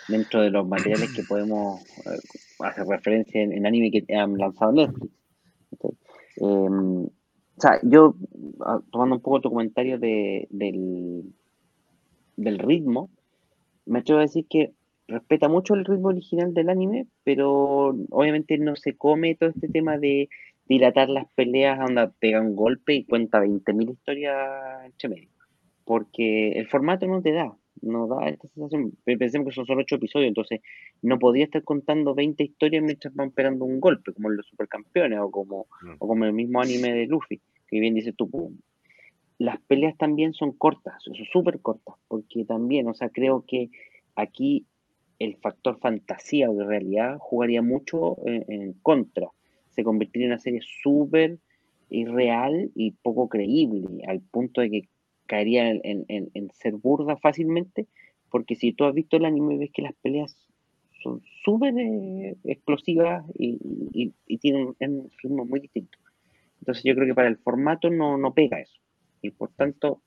dentro de los materiales que podemos eh, hacer referencia en, anime que han lanzado Netflix. Em, o sea, yo, ah, tomando un poco tu comentario de, del, del ritmo, me atrevo a decir que respeta mucho el ritmo original del anime, pero obviamente no se come todo este tema de dilatar las peleas, anda, pega un golpe y cuenta 20.000 historias entre medio. Porque el formato no te da, no da esta sensación. Pensemos que son solo 8 episodios, entonces no podría estar contando 20 historias mientras van pegando un golpe, como en los supercampeones o como, mm. o como el mismo anime de Luffy, que bien dice tú. Las peleas también son cortas, son súper cortas, porque también, o sea, creo que aquí el factor fantasía o de realidad jugaría mucho en, contra. Se convertiría en una serie súper irreal y poco creíble, al punto de que caería en, ser burda fácilmente, porque si tú has visto el anime ves que las peleas son súper eh, explosivas y, tienen un ritmo muy distinto. Entonces yo creo que para el formato no, no pega eso. Y por tanto,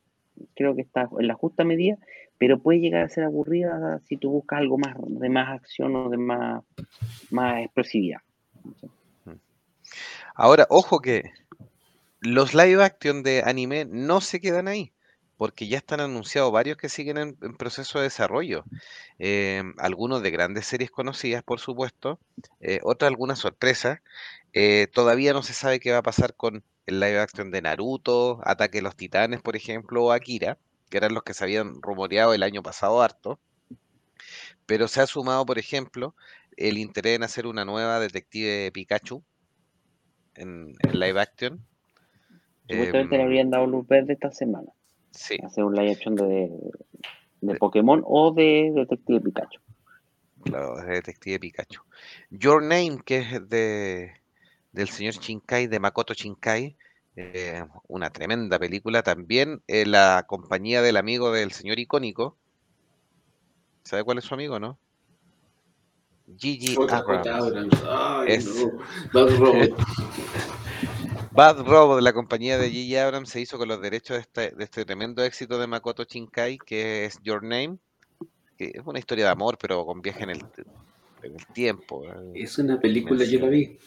creo que está en la justa medida, pero puede llegar a ser aburrida si tú buscas algo más de más acción o de más, más explosividad. Ahora, ojo que los live action de anime no se quedan ahí, porque ya están anunciados varios que siguen en, proceso de desarrollo. Eh, algunos de grandes series conocidas, por supuesto, eh, otras algunas sorpresas. Eh, todavía no se sabe qué va a pasar con el live action de Naruto, Ataque de los Titanes, por ejemplo, o Akira, que eran los que se habían rumoreado el año pasado harto. Pero se ha sumado, por ejemplo, el interés en hacer una nueva Detective Pikachu en, live action. Supuestamente le em, habrían dado luz verde esta semana. Sí. Hacer un live action de, de Pokémon o de Detective Pikachu. Claro, de Detective Pikachu. Your Name, que es de del señor Shinkai, de Makoto Shinkai, eh, una tremenda película. También eh, la compañía del amigo del señor icónico. ¿Sabe cuál es su amigo, no? Gigi Abrams. Bad Robot. (laughs) Bad Robot, la compañía de Gigi Abrams, se hizo con los derechos de este, de este tremendo éxito de Makoto Shinkai, que es Your Name, que es una historia de amor, pero con viaje en el, en el tiempo. Es una película, yo la vi.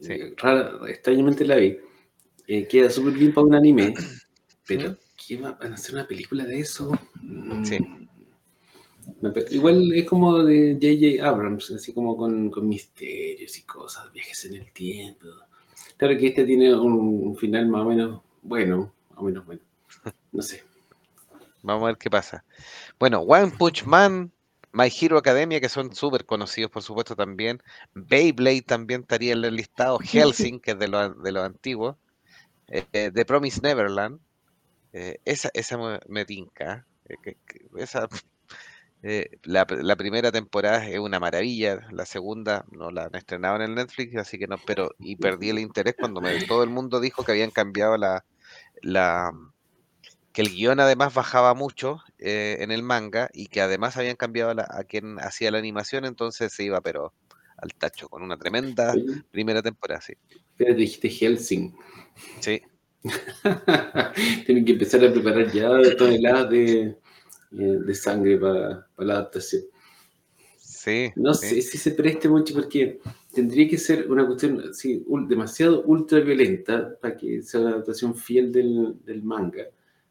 Sí. Rara, extrañamente la vi. Eh, queda súper bien para un anime, (clears throat) pero ¿qué va a hacer una película de eso? Mm. Sí. Igual es como de J.J. Abrams, así como con, con, misterios y cosas, viajes en el tiempo. Claro que este tiene un, final más o menos bueno, más o menos bueno. No sé. Vamos a ver qué pasa. Bueno, One Punch Man My Hero Academia, que son súper conocidos, por supuesto, también. Beyblade también estaría en el listado. (laughs) Helsing, que es de los de los antiguos. Eh, The Promise Neverland. Eh, esa esa me, me tinca. eh, que- que- esa, eh, la, la primera temporada es una maravilla. La segunda no la han estrenado en el Netflix, así que no. Pero, y perdí el interés cuando me, todo el mundo dijo que habían cambiado la, la que el guion además bajaba mucho eh, en el manga y que además habían cambiado la- a quien hacía la animación, entonces se iba pero al tacho con una tremenda primera temporada, sí. pero dijiste Helsing. Sí, (laughs) Tienen que empezar a preparar ya toneladas de, de sangre para, para la adaptación. sí, No sí. sé si se preste mucho porque tendría que ser una cuestión demasiado ultra violenta para que sea una adaptación fiel del, del manga.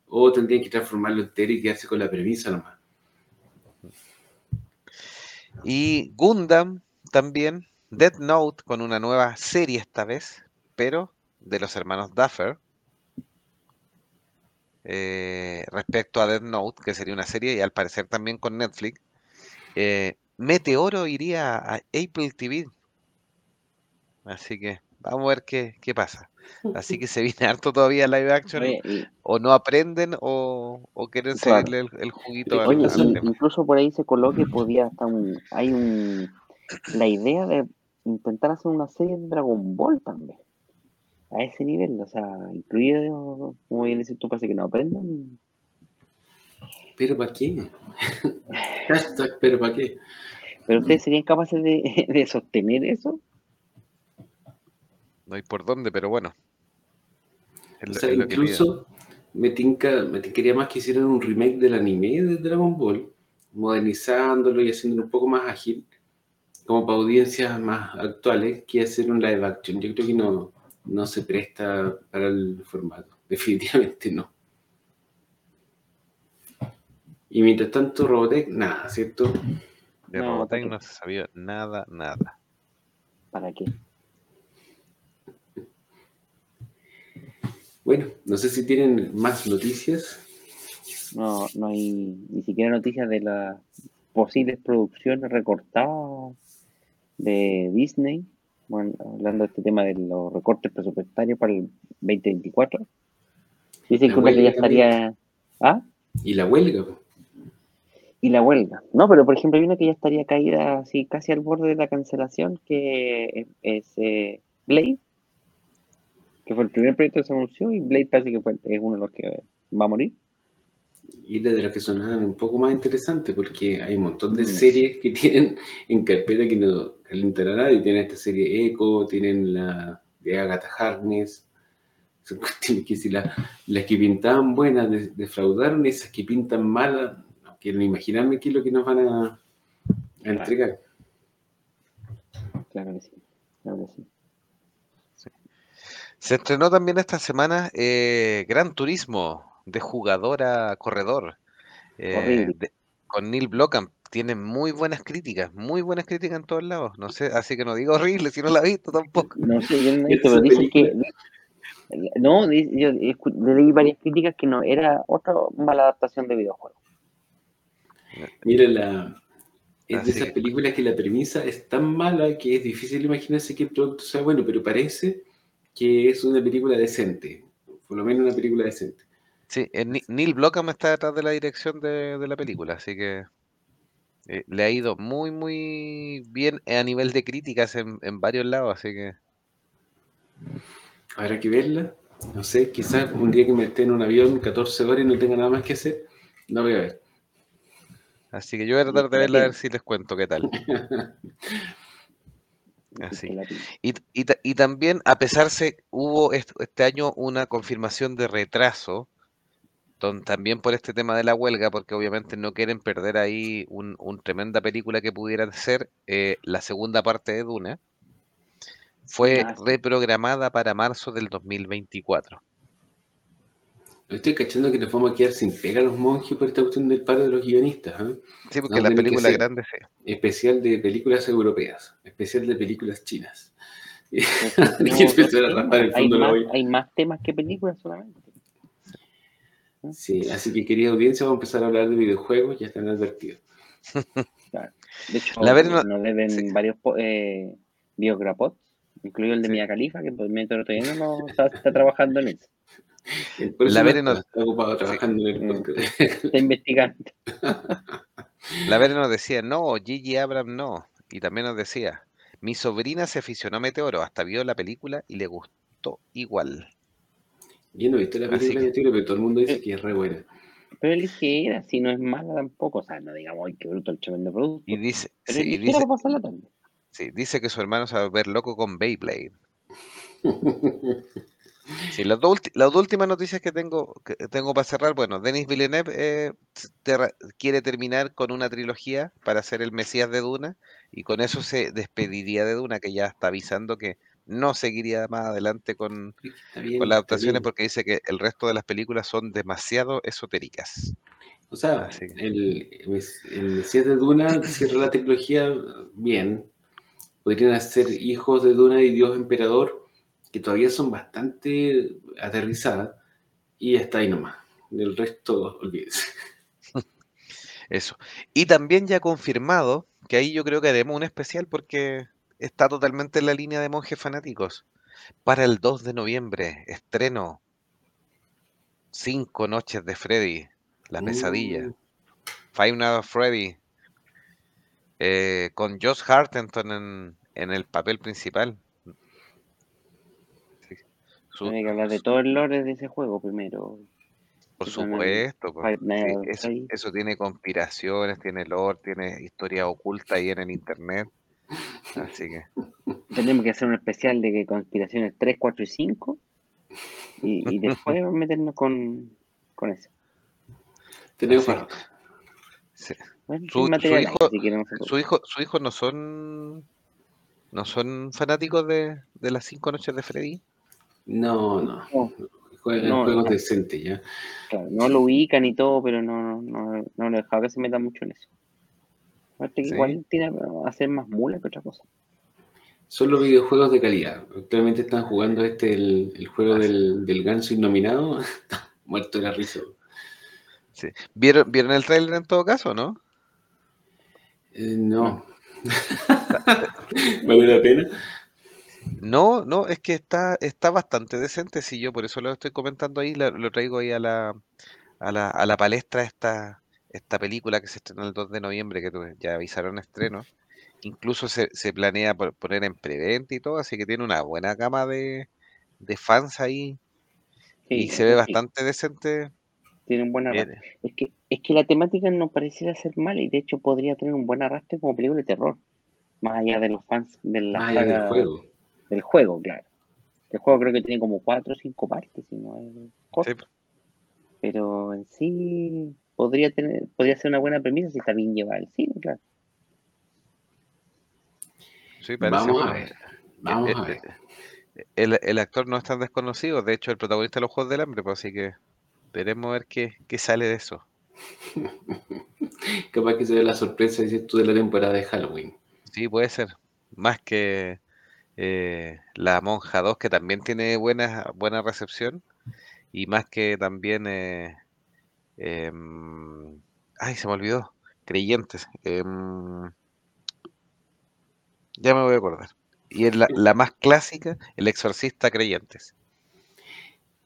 O tendría que transformarlo entero y quedarse con la premisa nomás. Y Gundam también, Death Note con una nueva serie esta vez, pero de los hermanos Duffer. Eh, respecto a Death Note, que sería una serie y al parecer también con Netflix. eh, Meteoro iría a Apple TV. Así que vamos a ver qué, qué pasa. Así que se viene (laughs) harto todavía live action. Oye, y- O no aprenden o, o quieren Claro. seguirle el, el juguito al, Oye, al tema. incluso por ahí se coloque, podía hasta un, hay un, la idea de intentar hacer una serie de Dragon Ball también. A ese nivel, o sea, incluido, como bien dices tú, parece que no aprendan. ¿Pero para qué? Hashtag, ¿pero para qué? Pero ustedes serían capaces de, de sostener eso. No hay por dónde, pero bueno. O sea, incluso me tinca, me tincaría más que hicieran un remake del anime de Dragon Ball, modernizándolo y haciéndolo un poco más ágil, como para audiencias más actuales, que hacer un live action. Yo creo que no, no se presta para el formato, (laughs) definitivamente no. Y mientras tanto, Robotech, nada, ¿cierto? De No, Robotech ¿para no se sabía nada, nada. ¿Para qué? Bueno, no sé si tienen más noticias. No, no hay ni siquiera noticias de las posibles producciones recortadas de Disney. Bueno, hablando de este tema de los recortes presupuestarios para el 2024. Dicen La que una que ya también. estaría. ¿Ah? Y la huelga. Y la huelga. No, pero por ejemplo hay una que ya estaría caída así casi al borde de la cancelación, que es, es, eh, Blade, que fue el primer proyecto que se anunció y Blade parece que fue, es uno de los que va a morir. Y de las que sonaban un poco más interesante, porque hay un montón de Mm. series que tienen en carpeta que no calentan a nadie. Tienen esta serie Echo, tienen la de Agatha Harkness. Son (laughs) cuestiones que si la- las que pintaban buenas de- defraudaron, esas que pintan malas, no quiero ni imaginarme qué es lo que nos van a, a entregar. Claro que sí. Claro que sí. Se estrenó también esta semana eh, Gran Turismo de jugador a corredor eh, de- con Neil Blomkamp. Tiene muy buenas críticas, muy buenas críticas en todos lados. No sé, así que no digo horrible si no la he visto tampoco. No sé, yo no he ¿Viste visto, pero dicen que. No, di- yo leí varias críticas que no era otra mala adaptación de videojuego. Mira, la, es Así de esas películas que la premisa es tan mala que es difícil imaginarse que el producto sea bueno, pero parece que es una película decente, por lo menos una película decente. Sí, eh, Neil Blomkamp está detrás de la dirección de, de la película, así que eh, le ha ido muy, muy bien a nivel de críticas en, en varios lados, así que Habrá que verla, no sé, quizás un día que me esté en un avión 14 horas y no tenga nada más que hacer, la voy a ver. así que yo voy a tratar de La verla a ver si les cuento qué tal. (laughs) Así. Y, y ta- y también, a pesar se hubo est- este año una confirmación de retraso, también por este tema de la huelga, porque obviamente no quieren perder ahí un, un tremenda película que pudiera ser eh, la segunda parte de Duna, fue reprogramada para marzo del 2024. Estoy cachando que nos vamos a quedar sin pega los monjes por esta cuestión del paro de los guionistas. ¿eh? Sí, porque No, la película grande sí. Especial de películas europeas, especial de películas chinas. (laughs) Hay más, olla. hay más temas que películas solamente. Sí, así que querida audiencia, vamos a empezar a hablar de videojuegos, ya están advertidos. (laughs) De hecho, La Vere no- nos deben sí. varios eh, incluido el de Sí. Mia Khalifa, que por mientras todavía no (laughs) está, está trabajando en eso. Por eso La Vere está, no- está ocupado trabajando en el Mm. podcast. Está investigando. (laughs) La Vera nos decía, no, Gigi Abrams no. Y también nos decía, mi sobrina se aficionó a Meteoro, hasta vio la película y le gustó igual. Yo no he visto la película que- de Tiro, pero todo el mundo dice Eh. que es re buena. Pero es ligera, si no es mala tampoco. O sea, no digamos, ay, qué bruto el tremendo producto. Y dice, pero sí, ligera dice, pasar la tarde. sí, dice que su hermano se va a ver loco con Beyblade. (laughs) Sí, las, dos ulti- las dos últimas noticias que tengo, que tengo para cerrar, bueno, Denis Villeneuve eh, quiere terminar con una trilogía para ser el Mesías de Duna y con eso se despediría de Duna, que ya está avisando que no seguiría más adelante con, Está bien, con las adaptaciones porque dice que el resto de las películas son demasiado esotéricas. O sea, el, el Mesías de Duna cierra la trilogía bien. Podrían hacer hijos de Duna y Dios Emperador, que todavía son bastante aterrizadas, y está ahí nomás. Del resto, olvídese. (laughs) Eso. Y también ya confirmado, que ahí yo creo que haremos un especial porque está totalmente en la línea de monjes fanáticos. Para el 2 de noviembre, estreno Cinco Noches de Freddy, La Pesadilla. Mm, Five Nights at Freddy. eh, con Josh Hartenton en, en el papel principal. Sí. Su- Tiene que hablar de todo el lore de ese juego primero. por supuesto. pues. Sí, eso, eso tiene conspiraciones, tiene lore, tiene historia oculta ahí en el internet. Así que Tenemos que hacer un especial de que conspiraciones 3, 4 y 5. Y, y después (laughs) meternos con, con eso. tenemos para- sí. Bueno, Su- hijo- si su hijo, su hijo no son no son fanáticos de, de las cinco noches de Freddy. No, no. No, Juegan No, juegos no. decentes ya. claro, no lo ubican y todo, pero no, no, no lo he dejado que se meta mucho en eso. Aparte que Sí. igual tiene a hacer más mula que otra cosa. Son los videojuegos de calidad. Actualmente están jugando este, el, el juego del, del ganso innominado. (laughs) Muerto de la risa. Sí. ¿Vieron, ¿Vieron el trailer en todo caso, no? Eh, no. (laughs) ¿Vale la pena? No, no, es que está, está bastante decente, si yo por eso lo estoy comentando ahí, la- lo traigo ahí a la, a la, a la palestra esta, esta película que se estrenó el 2 de noviembre, que ya avisaron estreno. Incluso se, se planea poner en preventa y todo, así que tiene una buena gama de, de fans ahí y se ve bastante decente. Tiene un buen arrastre. Es que, es que la temática no pareciera ser mala y de hecho podría tener un buen arrastre como película de terror. Más allá de los fans de la Más allá del juego. del juego, claro. El juego creo que tiene como cuatro o cinco partes, si no es corto. sí, Pero en sí podría tener, podría ser una buena premisa si está bien llevada al cine, claro. sí, parece Vamos a ver. Vamos El- a ver. El, el actor no es tan desconocido, de hecho el protagonista de los Juegos del Hambre, pues así que veremos a ver qué, qué sale de eso. (laughs) Capaz que se ve la sorpresa, dices tú, de la temporada de Halloween. Sí, puede ser. Más que eh, La Monja 2, que también tiene buena, buena recepción. Y más que también. eh, em, ay, se me olvidó. Creyentes. em, ya me voy a acordar. Y es la, la más clásica, El Exorcista Creyentes.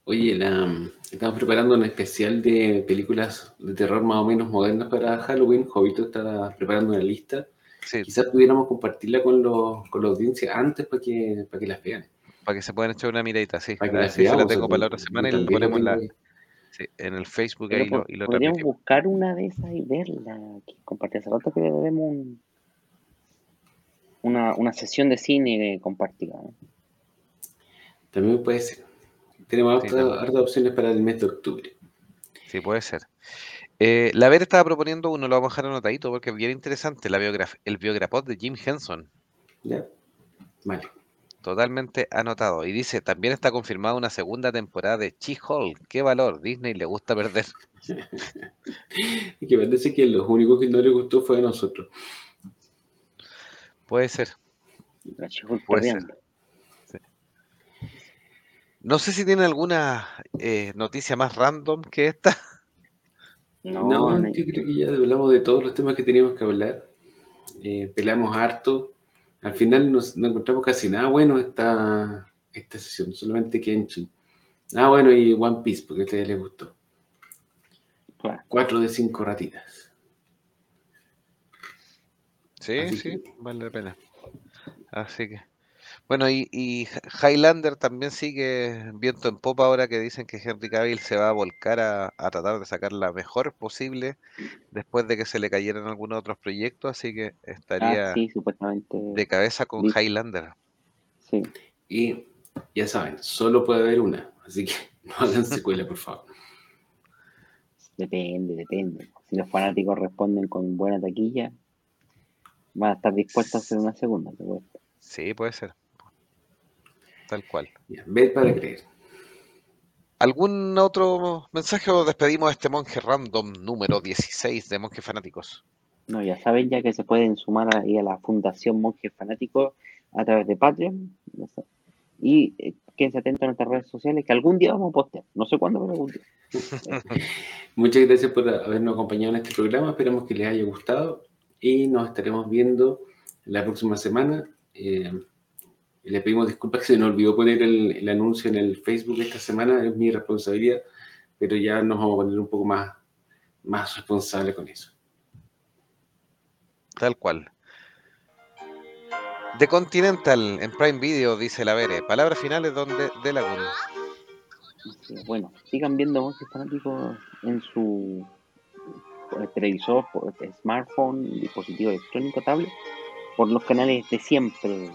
Oye, la, estamos preparando un especial de películas de terror más o menos modernas para Halloween. Jovito está preparando una lista. Sí, Quizás pudiéramos compartirla con, los, con la audiencia antes para que, para que las vean. para que se puedan echar una miradita, sí. Para que se la tengo para la otra semana y también la ponemos la-. Sí, en el Facebook Pero ahí lo, y lo podríamos transmitimos. buscar una de esas y verla. Compartir hace rato que debemos un- una, una sesión de cine compartida. ¿no? También puede ser. Tenemos Sí, hartas opciones para el mes de octubre. Sí, puede ser. Eh, la Ver estaba proponiendo uno, lo vamos a dejar anotadito porque es bien interesante, la biograf el biograpod de Jim Henson. ¿Ya? Vale. Totalmente anotado. Y dice, también está confirmada una segunda temporada de She-Hulk. ¿Qué valor? Disney le gusta perder. (laughs) Y que parece que los únicos que no les gustó fue a nosotros. Puede ser. La Puede ser. No sé si tiene alguna eh, noticia más random que esta. No, yo creo que ya hablamos de todos los temas que teníamos que hablar. eh, peleamos harto. Al final no encontramos casi nada bueno esta, esta sesión, solamente Kenshin. Ah, bueno, y One Piece, porque a ustedes les gustó. Cuatro de cinco ratitas. Sí, sí, vale la pena. Así que. Bueno, y, Highlander también sigue viento en popa ahora que dicen que Henry Cavill se va a volcar a, tratar de sacar la mejor posible después de que se le cayeran algunos otros proyectos, así que estaría ah, de cabeza con Highlander. Sí. Y ya saben, solo puede haber una, así que (laughs) no hagan (laughs) secuela, por favor. Depende, depende. Si los fanáticos responden con buena taquilla, van a estar dispuestos a hacer una segunda. Sí, puede ser. Tal cual. Ve para creer. ¿Algún otro mensaje o despedimos a este monje random número 16 de Monjes Fanáticos? No, ya saben ya que se pueden sumar ahí a la Fundación Monjes Fanáticos a través de Patreon. Y eh, quédense atentos a nuestras redes sociales que algún día vamos a postear. No sé cuándo, pero algún día. (laughs) Muchas gracias por habernos acompañado en este programa. Esperamos que les haya gustado y nos estaremos viendo la próxima semana. Eh, le pedimos disculpas que se nos olvidó poner el, anuncio en el Facebook esta semana, es mi responsabilidad, pero ya nos vamos a poner un poco más, más responsable con eso. Tal cual. The Continental en Prime Video, dice la Vere. Palabras finales donde de Laguna. Bueno, sigan viendo Monjes Fanáticos en su televisor, por smartphone, dispositivo electrónico, tablet, por los canales de siempre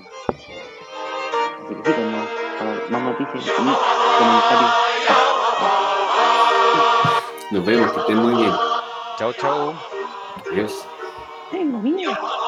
más noticias y comentarios. Nos vemos, que estén muy bien. Chao, chao. Adiós. Tengo miedo.